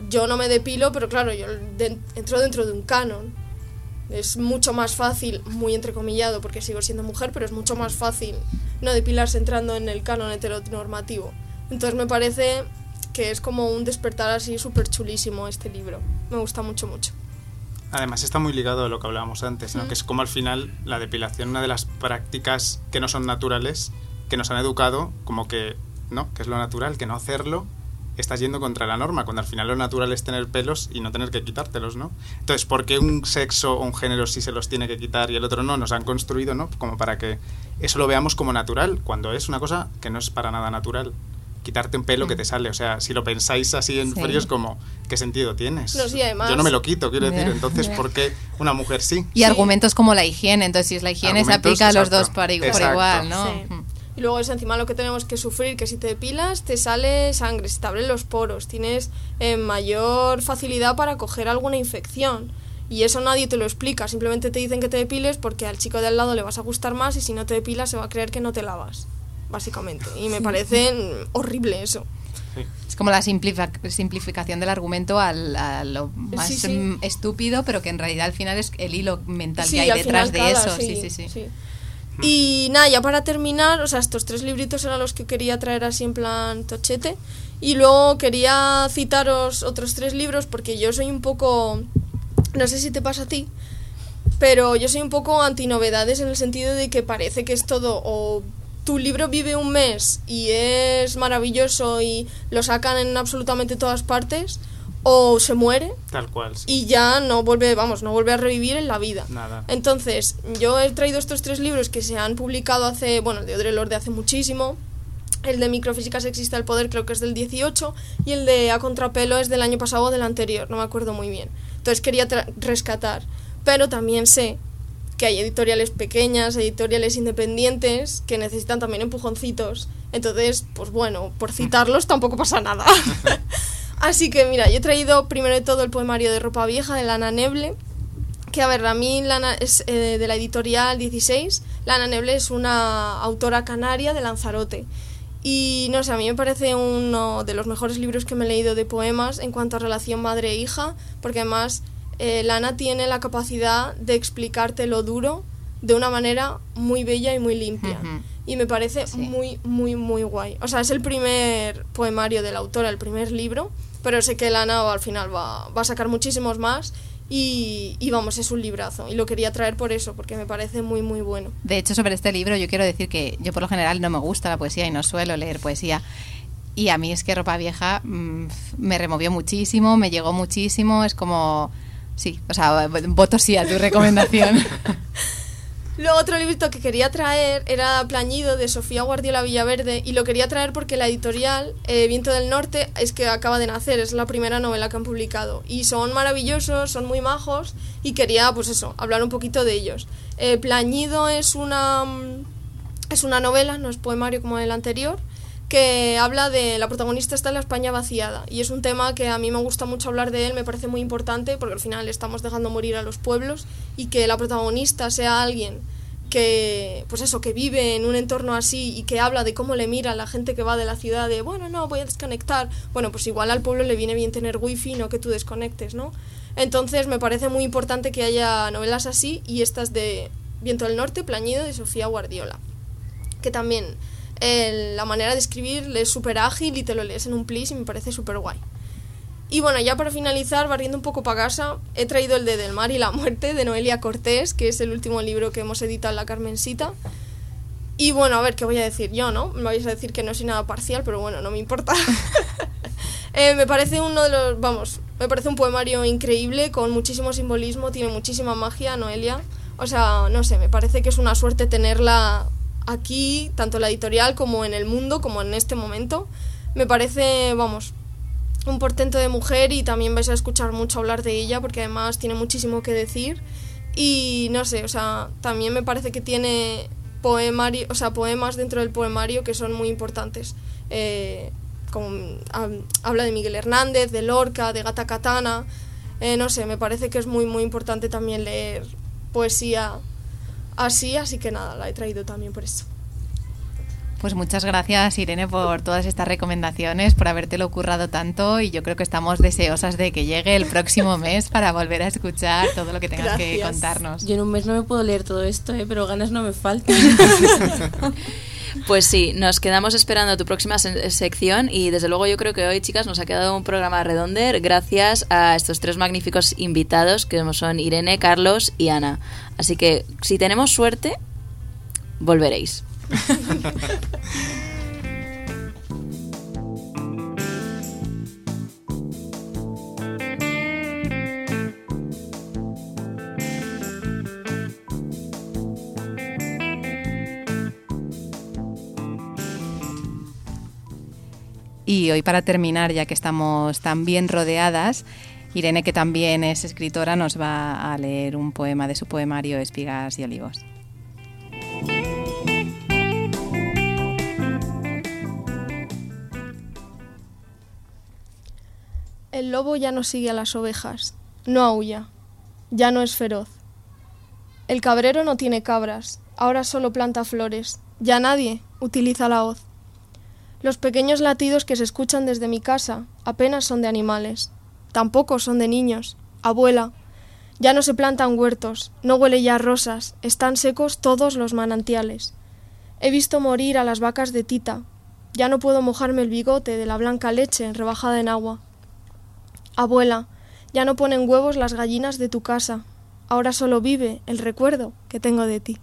Speaker 7: yo no me depilo, pero claro, yo de- entro dentro de un canon. Es mucho más fácil, muy entrecomillado porque sigo siendo mujer, pero es mucho más fácil no depilarse entrando en el canon heteronormativo. Entonces me parece que es como un despertar así súper chulísimo este libro. Me gusta mucho, mucho.
Speaker 6: Además está muy ligado a lo que hablábamos antes, ¿no? que es como al final la depilación, una de las prácticas que no son naturales, que nos han educado como que no, que es lo natural, que no hacerlo estás yendo contra la norma, cuando al final lo natural es tener pelos y no tener que quitártelos, ¿no? Entonces, ¿por qué un sexo o un género sí se los tiene que quitar y el otro no? Nos han construido, ¿no? Como para que eso lo veamos como natural, cuando es una cosa que no es para nada natural. Quitarte un pelo que te sale, o sea, si lo pensáis así en
Speaker 1: Sí.
Speaker 6: frío es como, ¿qué sentido tienes?
Speaker 7: No, sí, además-
Speaker 6: Yo no me lo quito, quiero decir, entonces. ¿por qué una mujer sí?
Speaker 1: Y argumentos como la higiene, entonces si es la higiene se aplica a los
Speaker 6: exacto.
Speaker 1: dos por, igual, por igual, ¿no?
Speaker 7: Y luego es encima lo que tenemos que sufrir, que si te depilas te sale sangre, se te abren los poros, tienes eh, mayor facilidad para coger alguna infección. Y eso nadie te lo explica, simplemente te dicen que te depiles porque al chico de al lado le vas a gustar más y si no te depilas se va a creer que no te lavas, básicamente. Y me parece horrible eso.
Speaker 1: Es como la simplifa- simplificación del argumento al, a lo más
Speaker 7: Sí, sí.
Speaker 1: estúpido, pero que en realidad al final es el hilo mental
Speaker 7: Sí,
Speaker 1: que hay detrás
Speaker 7: final
Speaker 1: de eso. Sí, sí, sí.
Speaker 7: Y nada, ya para terminar, o sea, estos tres libritos eran los que quería traer así en plan tochete. Y luego quería citaros otros tres libros porque yo soy un poco, no sé si te pasa a ti, pero yo soy un poco antinovedades en el sentido de que parece que es todo o tu libro vive un mes y es maravilloso y lo sacan en absolutamente todas partes o se muere
Speaker 6: Tal cual, sí.
Speaker 7: y ya no vuelve, vamos, no vuelve a revivir en la vida.
Speaker 6: Nada.
Speaker 7: Entonces, yo he traído estos tres libros que se han publicado hace, bueno, el de Audre Lorde hace muchísimo, el de Microfísica Sexista del Poder creo que es del 18 y el de A Contrapelo es del año pasado o del anterior, no me acuerdo muy bien. Entonces quería rescatar, pero también sé que hay editoriales pequeñas, editoriales independientes que necesitan también empujoncitos. Entonces, pues bueno, por citarlos tampoco pasa nada. Así que mira, yo he traído primero de todo el poemario de Ropa Vieja de Lana Neble, que a ver, a mí Lana es eh, de la editorial 16. Lana Neble es una autora canaria de Lanzarote. Y no sé, a mí me parece uno de los mejores libros que me he leído de poemas en cuanto a relación madre-hija, porque además eh, Lana tiene la capacidad de explicarte lo duro de una manera muy bella y muy limpia. Y me parece
Speaker 1: Sí.
Speaker 7: muy, muy, muy guay. O sea, es el primer poemario de la autora, el primer libro, pero sé que Lana al final va, va a sacar muchísimos más y, y vamos, es un librazo. Y lo quería traer por eso, porque me parece muy, muy bueno.
Speaker 1: De hecho, sobre este libro yo quiero decir que yo por lo general no me gusta la poesía y no suelo leer poesía. Y a mí es que Ropa Vieja mm, me removió muchísimo, me llegó muchísimo, es como... Sí, o sea, voto sí a tu recomendación.
Speaker 7: Luego otro librito que quería traer era Plañido de Sofía Guardiola Villaverde y lo quería traer porque la editorial eh, Viento del Norte es que acaba de nacer, es la primera novela que han publicado y son maravillosos, son muy majos y quería pues eso, hablar un poquito de ellos. Eh, Plañido es una, mm, es una novela, no es poemario como el anterior, que habla de la protagonista está en la España vaciada. Y es un tema que a mí me gusta mucho hablar de él, me parece muy importante porque al final estamos dejando morir a los pueblos y que la protagonista sea alguien que pues eso que vive en un entorno así y que habla de cómo le mira la gente que va de la ciudad de bueno no voy a desconectar bueno pues igual al pueblo le viene bien tener wifi no que tú desconectes no entonces me parece muy importante que haya novelas así y estas de Viento del Norte Plañido de Sofía Guardiola que también eh, la manera de escribir es súper ágil y te lo lees en un plis y me parece súper guay. Y bueno, ya para finalizar, barriendo un poco para casa, he traído el de Del Mar y la Muerte de Noelia Cortés, que es el último libro que hemos editado en la Carmencita. Y bueno, a ver, ¿qué voy a decir yo, no? Me vais a decir que no soy nada parcial, pero bueno, no me importa. Eh, me parece uno de los, vamos, me parece un poemario increíble, con muchísimo simbolismo, tiene muchísima magia, Noelia. O sea, no sé, me parece que es una suerte tenerla aquí, tanto en la editorial como en el mundo, como en este momento. Me parece, vamos, un portento de mujer y también vais a escuchar mucho hablar de ella porque además tiene muchísimo que decir. Y no sé, o sea, también me parece que tiene poemario, o sea, poemas dentro del poemario que son muy importantes. Eh, como, hab- habla de Miguel Hernández, de Lorca, de Gata Katana. Eh, no sé, me parece que es muy, muy importante también leer poesía así, así que nada, la he traído también por eso.
Speaker 1: Pues muchas gracias Irene por todas estas recomendaciones, por habértelo currado tanto y yo creo que estamos deseosas de que llegue el próximo mes para volver a escuchar todo lo que tengas que contarnos.
Speaker 2: Yo en un mes no me puedo leer todo esto, ¿eh? pero ganas no me faltan.
Speaker 3: Pues sí, nos quedamos esperando tu próxima se- sección y desde luego yo creo que hoy, chicas, nos ha quedado un programa redonder gracias a estos tres magníficos invitados que son Irene, Carlos y Ana. Así que si tenemos suerte, volveréis.
Speaker 1: Y hoy para terminar, ya que estamos tan bien rodeadas, Irene, que también es escritora, nos va a leer un poema de su poemario Espigas y Olivos.
Speaker 7: El lobo ya no sigue a las ovejas, no aúlla, ya no es feroz. El cabrero no tiene cabras, ahora solo planta flores, ya nadie utiliza la hoz. Los pequeños latidos que se escuchan desde mi casa apenas son de animales, tampoco son de niños. Abuela, ya no se plantan huertos, no huele ya rosas, están secos todos los manantiales. He visto morir a las vacas de Tita, ya no puedo mojarme el bigote de la blanca leche rebajada en agua. Abuela, ya no ponen huevos las gallinas de tu casa. Ahora solo vive el recuerdo que tengo de ti.